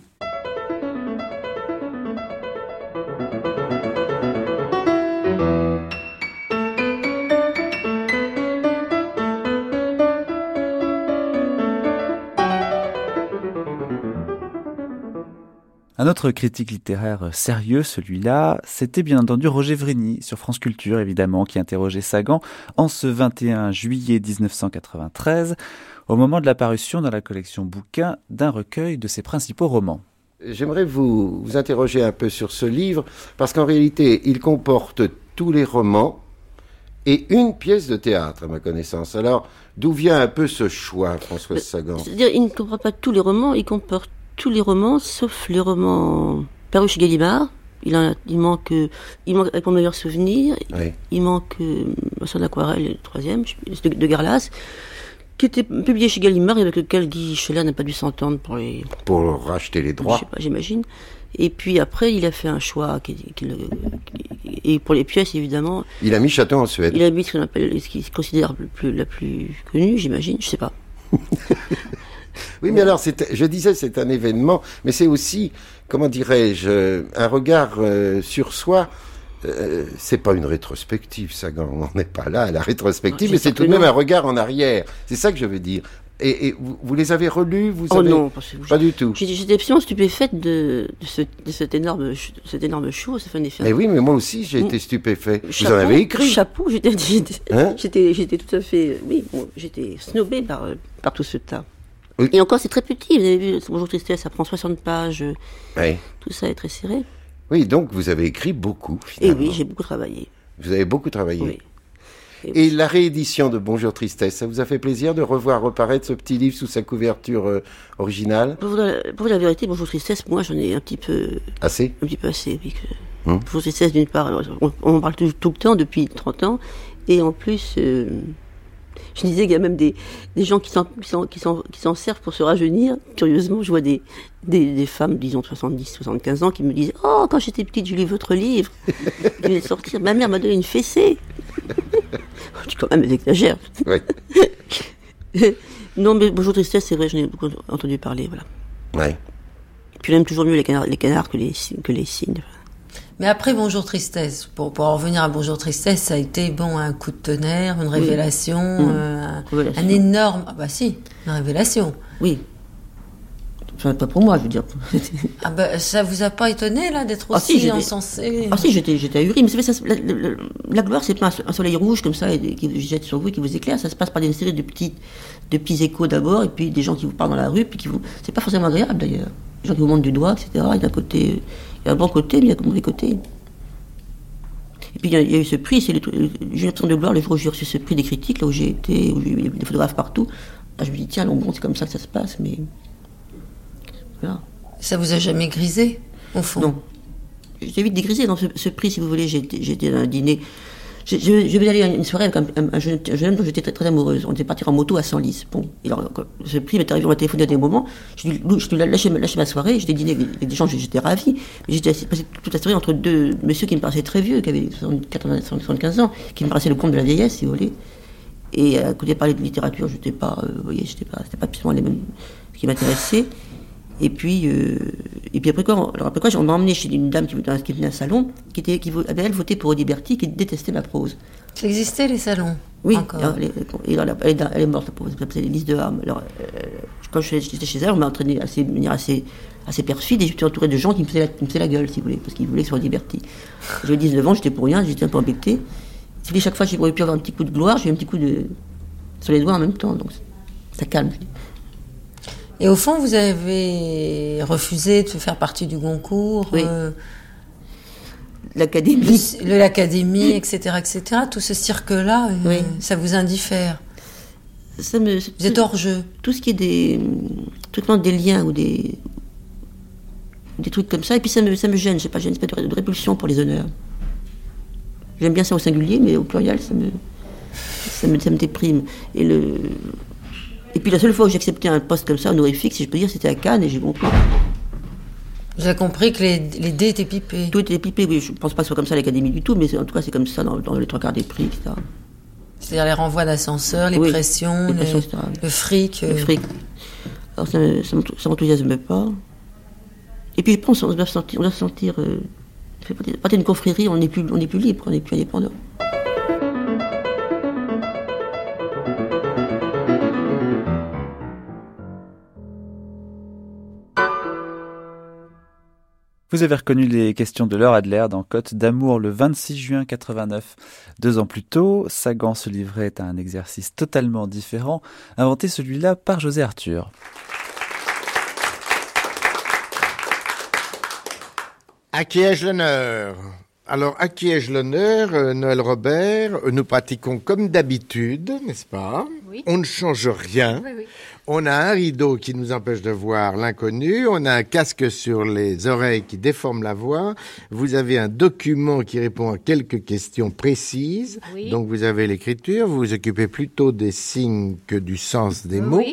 Autre critique littéraire sérieux, celui-là, c'était bien entendu Roger Vrigny, sur France Culture évidemment, qui interrogeait Sagan en ce 21 juillet 1993, au moment de la parution dans la collection bouquin d'un recueil de ses principaux romans. J'aimerais vous, vous interroger un peu sur ce livre, parce qu'en réalité, il comporte tous les romans et une pièce de théâtre, à ma connaissance. Alors, d'où vient un peu ce choix, François Sagan? C'est-à-dire, il ne comporte pas tous les romans, il comporte tous les romans, sauf les romans parus chez Gallimard. Il, il manque, il manque avec mon meilleur souvenir. Il manque euh, son aquarelle, le troisième, de, de Garlas, qui était publié chez Gallimard et avec lequel Guy Scheller n'a pas dû s'entendre pour les. Pour racheter les droits. Je sais pas, j'imagine. Et puis après, il a fait un choix qui, et pour les pièces évidemment. Il a mis Château en Suède. Il a mis ce qu'on appelle, ce qui se considère plus, la plus connue, j'imagine. Je sais pas. Oui, mais alors, je disais, c'est un événement, mais c'est aussi, comment dirais-je, un regard euh, sur soi. Euh, c'est pas une rétrospective, ça, on n'en est pas là à la rétrospective, mais c'est tout de même un regard en arrière. C'est ça que je veux dire. Et, vous, les avez relus vous oh avez... non, pas du tout. J'étais absolument stupéfaite de, de, ce, de, cet énorme, cet énorme show, ça fait un effet. Mais oui, mais moi aussi j'ai été stupéfait. vous en avez écrit. Chapeau, j'étais, hein j'étais, tout à fait, oui, j'étais snobé par, par tout ce tas. Et encore, c'est très petit. Vous avez vu, Bonjour Tristesse, ça prend 60 pages. Oui. Tout ça est très serré. Oui, donc vous avez écrit beaucoup, Et oui, j'ai beaucoup travaillé. Vous avez beaucoup travaillé. Oui. Et, la réédition de Bonjour Tristesse, ça vous a fait plaisir de revoir reparaître ce petit livre sous sa couverture euh, originale? Pour vous, la, vérité, Bonjour Tristesse, moi j'en ai un petit peu. Assez? Un petit peu assez, oui. Hum. Bonjour Tristesse, d'une part, on, on, parle tout, le temps depuis 30 ans, et en plus. Euh, je disais qu'il y a même des, des gens qui s'en, qui, qui, servent pour se rajeunir. Curieusement, je vois des, des, femmes, disons 70, 75 ans, qui me disent Oh, quand j'étais petite, je lis votre livre. Je venais de sortir. Ma mère m'a donné une fessée. je dis quand même, elle exagère. non, mais Bonjour Tristesse, c'est vrai, j'en ai beaucoup entendu parler. Voilà. Ouais. Puis j'aime toujours mieux les canards, les canards que les, que les cygnes. Mais après Bonjour Tristesse, pour, pour en revenir à Bonjour Tristesse, ça a été bon un coup de tonnerre, une révélation, mmh. euh, un, énorme. Ah bah si, une révélation. Oui. Enfin, pas pour moi, je veux dire. ah bah, ça vous a pas étonné là d'être ah, aussi si, encensé Ah si, j'étais, j'étais ahuri. Mais ça, la, la, la, gloire, c'est pas un soleil rouge comme ça qui vous jette sur vous, qui vous éclaire. Ça se passe par des séries de petits, de petits échos d'abord, et puis des gens qui vous parlent dans la rue, puis qui vous. C'est pas forcément agréable d'ailleurs. Des gens qui vous montrent du doigt, etc. Et d'un côté il y a un bon côté, mais il y a un mauvais côté. Et puis il y, a, eu ce prix, c'est j'ai l'impression de gloire le jour où j'ai reçu ce prix des critiques, là où j'ai été, où y a des photographes partout. Là, je me dis, tiens, bon, c'est comme ça que ça se passe, mais. Voilà. Ça vous a jamais grisé, au fond? Non. J'ai vite dégrisé dans ce, ce, prix, si vous voulez. J'étais à un dîner je, vais aller à une soirée avec un, un, jeune, homme dont j'étais très, amoureuse. On était parti en moto à Senlis. Bon, alors, ce prix m'est arrivé, on m'a téléphoné à des moments. Je lui ai lâché, ma soirée, j'étais dîné avec des gens, j'étais ravie. Mais j'étais toute la soirée entre deux messieurs qui me paraissaient très vieux, qui avaient 75 ans, qui me paraissaient le comte de la vieillesse, si vous voulez. Et à côté de parler de littérature, je n'étais pas, euh, vous voyez, pas, pas absolument les mêmes, ce qui m'intéressait. Et puis, euh, et puis après quoi, alors après quoi, on m'a emmené chez une dame qui, qui venait à un salon, qui, était, qui avait elle voté pour Liberty, qui détestait ma prose. Ça existait les salons? Oui, elle, est, morte, la prose, c'est les listes de armes. Alors, euh, quand j'étais chez elle, on m'a entraîné assez, de manière assez, assez perfide, et j'étais entouré de gens qui me, faisaient la, qui me faisaient la gueule, si vous voulez, parce qu'ils voulaient soit Liberty. J'avais 19 ans, j'étais pour rien, j'étais un peu embêté. Si chaque fois que j'ai pu avoir un petit coup de gloire, j'ai eu un petit coup de. sur les doigts en même temps, donc ça calme. Et au fond, vous avez refusé de faire partie du Goncourt. Oui. Euh, l'académie. L'académie, etc., etc. Tout ce cirque-là, euh, ça vous indiffère ça me. Vous êtes hors jeu. Tout ce qui est des. Tout le des liens ou des. Des trucs comme ça. Et puis ça me, ça me gêne. Je sais pas, j'ai une espèce de, de répulsion pour les honneurs. J'aime bien ça au singulier, mais au pluriel, ça me. Ça me, ça me déprime. Et le. Et puis la seule fois où j'ai accepté un poste comme ça, honorifique, si je peux dire, c'était à Cannes et j'ai compris. Vous avez compris que les, les dés étaient pipés Tout était pipé, oui. Je pense pas que ce soit comme ça à l'académie du tout, mais en tout cas, c'est comme ça dans, dans les trois quarts des prix, etc. C'est-à-dire les renvois d'ascenseurs, les Oui, pressions, les le fric. Le euh, fric. Alors ça, ça m'enthousiasme pas. Et puis je pense qu'on doit se sentir, on doit se sentir euh, fait partie d'une confrérie, on n'est plus, on n'est plus libre, on n'est plus indépendant. Vous avez reconnu les questions de Laure Adler dans Côte d'amour le 26 juin 89. Deux ans plus tôt, Sagan se livrait à un exercice totalement différent, inventé celui-là par José Arthur. À qui ai-je l'honneur? Alors, à qui ai-je l'honneur euh, Noël Robert, euh, nous pratiquons comme d'habitude, n'est-ce pas Oui. On ne change rien. Oui, oui. On a un rideau qui nous empêche de voir l'inconnu. On a un casque sur les oreilles qui déforme la voix. Vous avez un document qui répond à quelques questions précises. Oui. Donc, vous avez l'écriture. Vous vous occupez plutôt des signes que du sens des mots.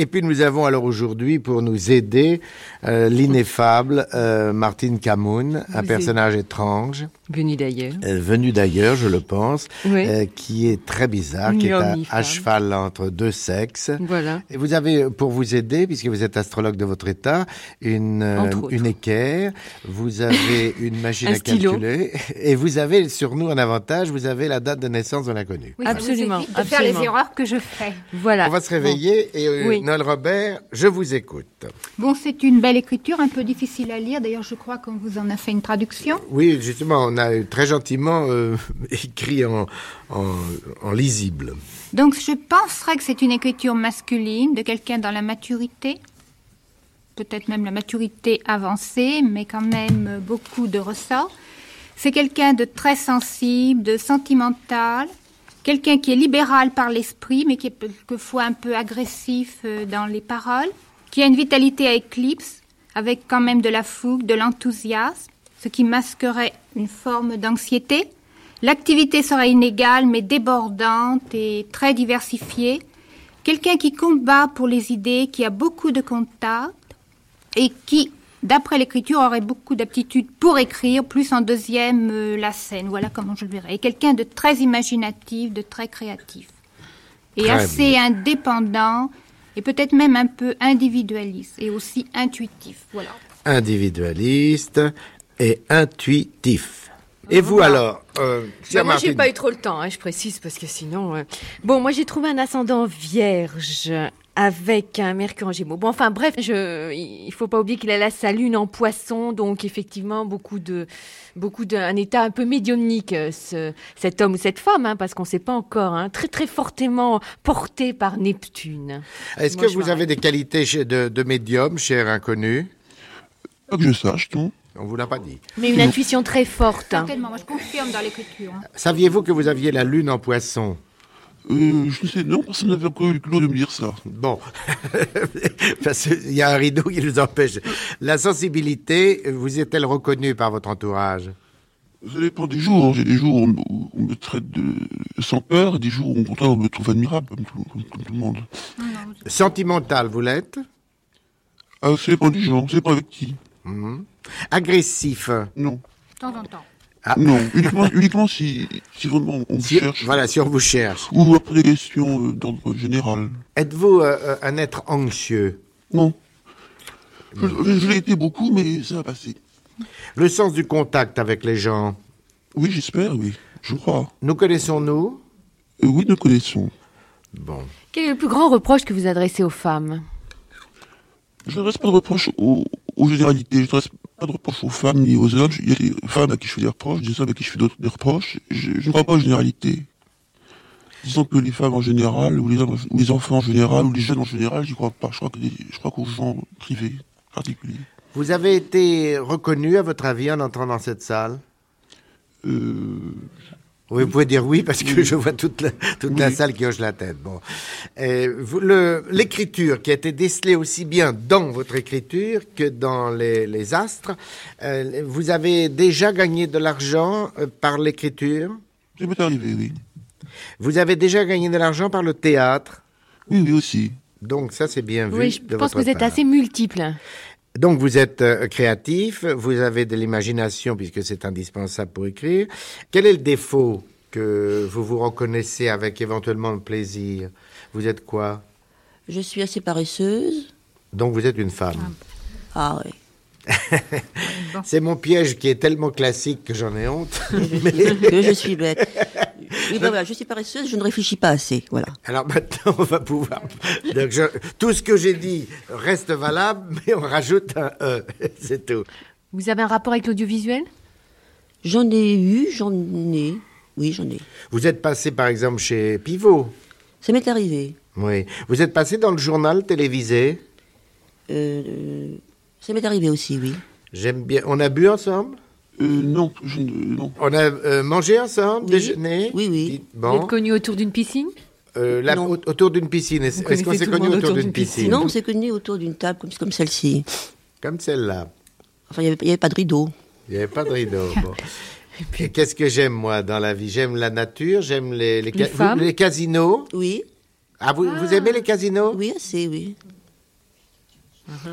Et puis nous avons alors aujourd'hui pour nous aider euh, l'ineffable euh, Martine Camoun, un personnage étrange, Venu d'ailleurs. euh, venu d'ailleurs, je le pense, Oui. euh, qui est très bizarre, qui est à, cheval entre deux sexes. Voilà. Et vous avez, pour vous aider, puisque vous êtes astrologue de votre état, une, euh, équerre, vous avez une machine Un à stylo. calculer, et vous avez sur nous un avantage, vous avez la date de naissance de l'inconnu. Oui, absolument. de faire les erreurs que je fais. Voilà. On va se réveiller et euh, Oui. Robert, je vous écoute. Bon, c'est une belle écriture, un peu difficile à lire. D'ailleurs, je crois qu'on vous en a fait une traduction. Oui, justement, on a très gentiment euh, écrit en, en, en lisible. Donc, je penserais que c'est une écriture masculine de quelqu'un dans la maturité. Peut-être même la maturité avancée, mais quand même beaucoup de ressorts. C'est quelqu'un de très sensible, de sentimental, quelqu'un qui est libéral par l'esprit, mais qui est quelquefois un peu agressif euh, dans les paroles, qui a une vitalité à éclipse, avec quand même de la fougue, de l'enthousiasme, ce qui masquerait une forme d'anxiété. L'activité serait inégale, mais débordante et très diversifiée. Quelqu'un qui combat pour les idées, qui a beaucoup de contacts et qui, d'après l'écriture, aurait beaucoup d'aptitude pour écrire, plus en deuxième euh, la scène. Voilà comment je le verrais. Et quelqu'un de très imaginatif, de très créatif. Et Très assez indépendant et peut-être même un peu individualiste et aussi intuitif. Voilà. Individualiste et intuitif. Et vous alors, euh, Bah, moi, j'ai pas eu trop le temps, hein, je précise, parce que sinon. euh, Bon, moi, j'ai trouvé un ascendant vierge avec un Mercure en Gémeaux. Bon, enfin, bref, je... il faut pas oublier qu'il a là sa lune en Poisson, donc effectivement beaucoup de, beaucoup d'un état un peu médiumnique, euh, ce... cet homme ou cette femme, hein, parce qu'on sait pas encore, hein, très très fortement porté par Neptune. Est-ce que vous avez des qualités de, de médium, cher inconnu? Pas que je sache, non. On vous l'a pas dit. Mais une intuition très forte. Certainement, moi je confirme dans l'écriture. hein. Saviez-vous que vous aviez la lune en poisson? Euh, je ne sais, non, personne n'avait encore eu le culot de me dire ça. Bon, parce qu'il y a un rideau qui nous empêche. La sensibilité, vous est-elle reconnue par votre entourage? Ça dépend des jours. J'ai des jours où on, où on me traite de sans peur, et des jours où au contraire on me trouve admirable, comme tout, comme- comme tout le monde. Sentimental, vous l'êtes? Ah, ça dépend du genre, ça dépend avec qui. Mhm. Agressif? Non. De temps en temps. Ah. Non, uniquement, uniquement si, si vraiment on Si- cherche. Voilà, si on vous cherche. Ou après des questions euh, d'ordre général. Êtes-vous euh, euh, un être anxieux? Non. Je, je- je l'ai été beaucoup, mais ça va passer. Le sens du contact avec les gens? Oui, j'espère, oui. Je crois. Nous connaissons-nous Euh, oui, nous connaissons. Bon. Quel est le plus grand reproche que vous adressez aux femmes? Je n'adresse pas de reproches aux, aux généralités. Je n'adresse pas de reproches aux femmes ni aux hommes. Il y a des femmes à qui je fais des reproches, des hommes à qui je fais d'autres des reproches. Je, je ne crois pas aux généralités. Disons que les femmes en général, ou les, hommes, ou les enfants en général, ou les jeunes en général, j'y crois pas. Je crois, que des- je crois qu'aux gens privés, particuliers. Vous avez été reconnu, à votre avis, en entrant dans cette salle? Euh, Oui, vous pouvez dire oui parce que je vois toute la, toute la salle qui hoche la tête. Bon, l'écriture qui a été décelée aussi bien dans votre écriture que dans les, les astres, euh, vous avez déjà gagné de l'argent euh, par l'écriture? Ça m'est arrivé, oui. Vous avez déjà gagné de l'argent par le théâtre? Oui, oui aussi. Donc ça c'est bien vu. Oui, je de pense que vous êtes assez multiple. Donc vous êtes euh, créatif, vous avez de l'imagination puisque c'est indispensable pour écrire. Quel est le défaut que vous vous reconnaissez avec éventuellement le plaisir? Vous êtes quoi? Je suis assez paresseuse. Donc vous êtes une femme. Ah oui. C'est mon piège qui est tellement classique que j'en ai honte. que je suis bête. Oui, ben voilà, je suis paresseuse, je ne réfléchis pas assez. Voilà. Alors maintenant, on va pouvoir. Donc, je- tout ce que j'ai dit reste valable, mais on rajoute un E. C'est tout. Vous avez un rapport avec l'audiovisuel? J'en ai eu, j'en ai. Oui, j'en ai. Vous êtes passé par exemple chez Pivot. Ça m'est arrivé. Oui. Vous êtes passé dans le journal télévisé? Euh, euh, ça m'est arrivé aussi, oui. J'aime bien. On a bu ensemble Euh, non, je ne- non. On a euh, mangé ensemble, déjeuné Oui, oui. Dites- Vous Bon. êtes connu autour d'une piscine Euh, la- au- autour d'une piscine. Est-ce qu'on s'est connus autour autour d'une piscine Non, on s'est connus autour d'une table comme, comme celle-ci. Comme celle-là. Enfin, il n'y avait, il y avait pas de rideau. Il n'y avait pas de rideau. bon. Et qu'est-ce que j'aime, moi, dans la vie? J'aime la nature, j'aime les, les, Les casinos? Oui. Ah, vous, vous aimez les casinos? Oui, assez, oui.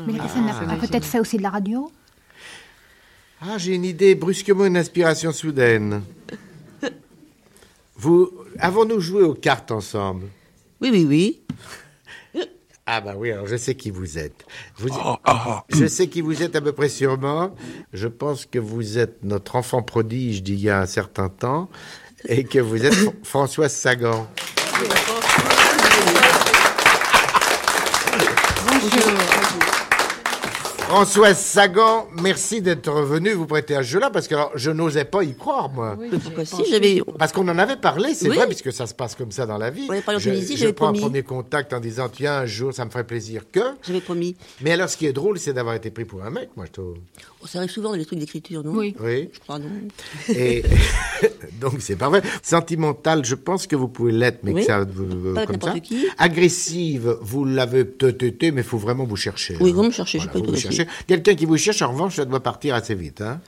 Mais la personne n'a pas peut-être fait aussi de la radio Ah, j'ai une idée, brusquement une inspiration soudaine. Vous, avons-nous joué aux cartes ensemble? Oui, oui, oui. Ah bah oui, alors je sais qui vous êtes. Vous- Ah, je sais qui vous êtes à peu près sûrement. Je pense que vous êtes notre enfant prodige d'il y a un certain temps et que vous êtes Fr- Françoise Sagan. Françoise Sagan, merci d'être revenue vous prêter à ce jeu-là parce que alors, je n'osais pas y croire moi. Mais pourquoi si j'avais. Parce qu'on en avait parlé, c'est Oui. vrai, puisque ça se passe comme ça dans la vie. On avait parlé en je Tunisie, je j'avais prends un promis. premier contact en disant tiens un jour ça me ferait plaisir que. J'avais promis. Mais alors ce qui est drôle, c'est d'avoir été pris pour un mec, moi je trouve. Oh, ça arrive souvent dans les trucs d'écriture, non? Oui. Oui. Je crois, non. Et donc c'est pas vrai. Sentimental, je pense que vous pouvez l'être, mais Oui. que ça vous- Pas avec comme ça. n'importe qui. Agressive, vous l'avez peut-être été, mais il faut vraiment vous chercher. Oui, hein. vous me cherchez, je suis Voilà, pas vous Quelqu'un qui vous cherche, en revanche, ça doit partir assez vite. Hein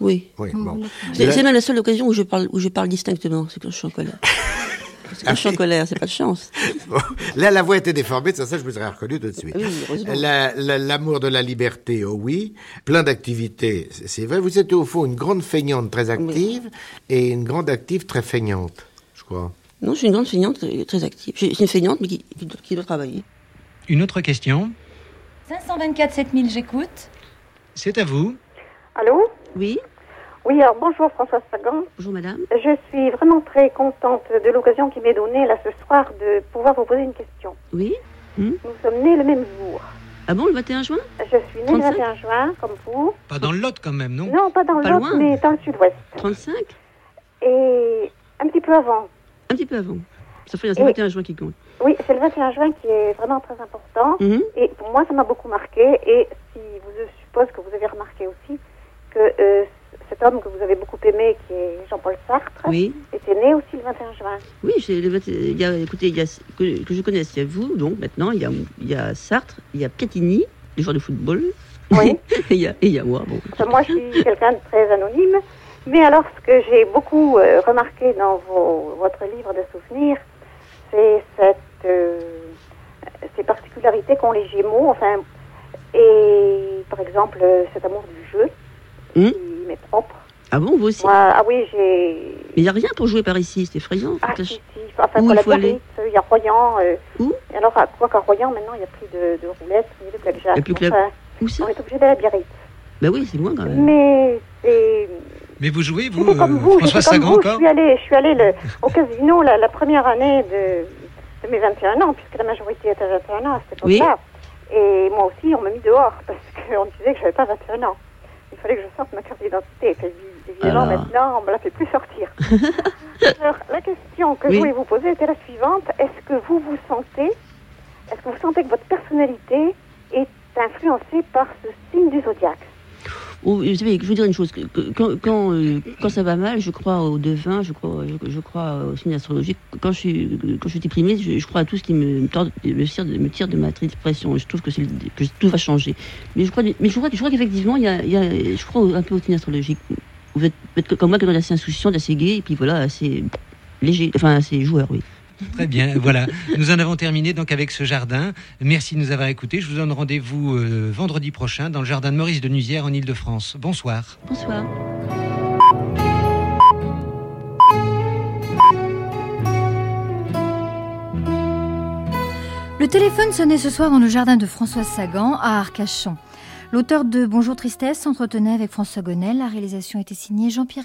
Oui. oui, bon. C'est Là- c'est même la seule occasion où je parle, où je parle distinctement, c'est quand je suis en colère. Que quand je suis en colère, c'est pas de chance. Bon, Là, la voix était déformée, ça, ça, je vous aurais reconnu tout de suite. Oui, heureusement. La- la- L'amour de la liberté, oh oui. Plein d'activités, c'est c'est vrai. Vous êtes au fond une grande feignante très active et une grande active très feignante, je crois. Non, je suis une grande feignante très, très active. Je suis une feignante, mais qui, qui doit- qui doit travailler. Une autre question? 524 7000, j'écoute. C'est à vous. Allô Oui Oui, alors bonjour Françoise Sagan. Bonjour madame. Je suis vraiment très contente de l'occasion qui m'est donnée là ce soir de pouvoir vous poser une question. Oui Hmm Nous sommes nés le même jour. Ah bon, le 21 juin? Je suis née 35? le 21 juin, comme vous. Pas dans le Lot quand même, non? Non, pas dans Pas le loin. Lot, mais dans le sud-ouest. 35 Et un petit peu avant. Un petit peu avant. Ça fait le 21 juin qui compte. Oui, c'est le 21 juin qui est vraiment très important. Mhm. Et pour moi, ça m'a beaucoup marqué. Et si vous, je suppose que vous avez remarqué aussi que euh, cet homme que vous avez beaucoup aimé, qui est Jean-Paul Sartre, Oui. était né aussi le 21 juin. Oui, le 20 il y a, écoutez, il y a, que, que je connaisse, il y a vous, donc maintenant, il y a, il y a Sartre, il y a Piatini, les joueurs de football. Oui. et il y a, et il y a moi. Bon. Enfin, moi, je suis quelqu'un de très anonyme. Mais alors, ce que j'ai beaucoup euh, remarqué dans vos- votre livre de souvenirs, c'est cette, euh, ces particularités qu'ont les Gémeaux. Enfin, et par exemple, euh, cet amour du jeu, Hmm qui m'est propre. Ah bon, vous aussi Moi, ah oui, j'ai. Mais il n'y a rien pour jouer par ici, c'est effrayant. Ah, si, je- si. Enfin, Où il faut aller Biarritz, il y a Royan. euh, Où et alors, à- quoi qu'à Royan, maintenant, il n'y a plus de, de roulettes, ni de blackjack. Il y a plus que la- Enfin, Où ça on est obligé d'aller à Biarritz. Ben oui, c'est loin quand même. Mais c'est. Mais vous jouez, vous, comme euh, vous, François comme Sagan vous. Je suis allée, je suis allée le- au casino la, la première année de, de mes 21 ans, puisque la majorité était à 21 ans à cette Oui. époque-là. Et moi aussi, on m'a mis dehors parce qu'on disait que j'avais pas 21 ans. Il fallait que je sorte ma carte d'identité. Évidemment, Alors. maintenant, on me la fait plus sortir. Alors, la question que Oui. je voulais vous poser était la suivante. Est-ce que vous vous sentez, est-ce que vous sentez que votre personnalité est influencée par ce signe du zodiaque? Vous savez, je veux dire une chose. Quand, euh, quand, ça va mal, je crois au devin, je crois, je, crois au signe astrologique. Quand je suis, quand je suis déprimée, je, crois à tout ce qui me, me, tire, me tire de ma dépression. Je trouve que, que, tout va changer. Mais je crois, mais je crois, je crois qu'effectivement, y a, y a, je crois un peu au signe astrologique. Vous êtes, comme moi, quelqu'un assez insouciant, assez gai, et puis voilà, assez léger, enfin assez joueur, oui. Très bien, voilà. Nous en avons terminé donc avec ce jardin. Merci de nous avoir écoutés. Je vous donne rendez-vous euh, vendredi prochain dans le jardin de Maurice de Nusière en Ile-de-France. Bonsoir. Bonsoir. Le téléphone sonnait ce soir dans le jardin de Françoise Sagan à Arcachon. L'auteur de Bonjour Tristesse s'entretenait avec François Gonel. La réalisation était signée Jean-Pierre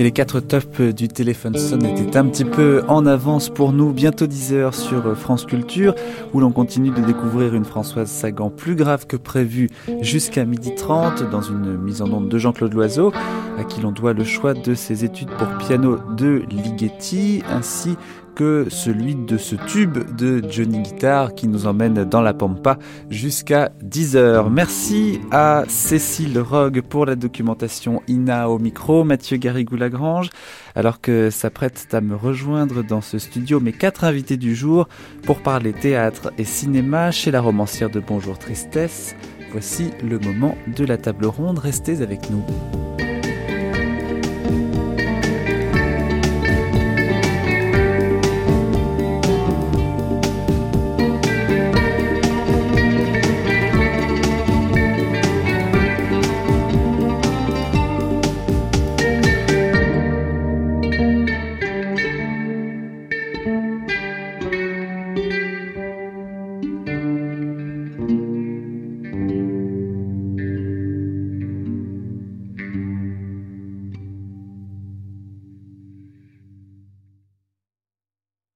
Et les quatre tops du téléphone sonne étaient un petit peu en avance pour nous. Bientôt 10 heures sur France Culture, où l'on continue de découvrir une Françoise Sagan plus grave que prévu jusqu'à midi 30 dans une mise en onde de Jean-Claude Loiseau, à qui l'on doit le choix de ses études pour piano de Ligeti, ainsi que celui de ce tube de Johnny Guitar qui nous emmène dans la Pampa jusqu'à 10h. Merci à Cécile Rogue pour la documentation INA au micro, Mathieu Garrigou-Lagrange, alors que s'apprête à me rejoindre dans ce studio mes quatre invités du jour pour parler théâtre et cinéma chez la romancière de Bonjour Tristesse. Voici le moment de la table ronde, restez avec nous.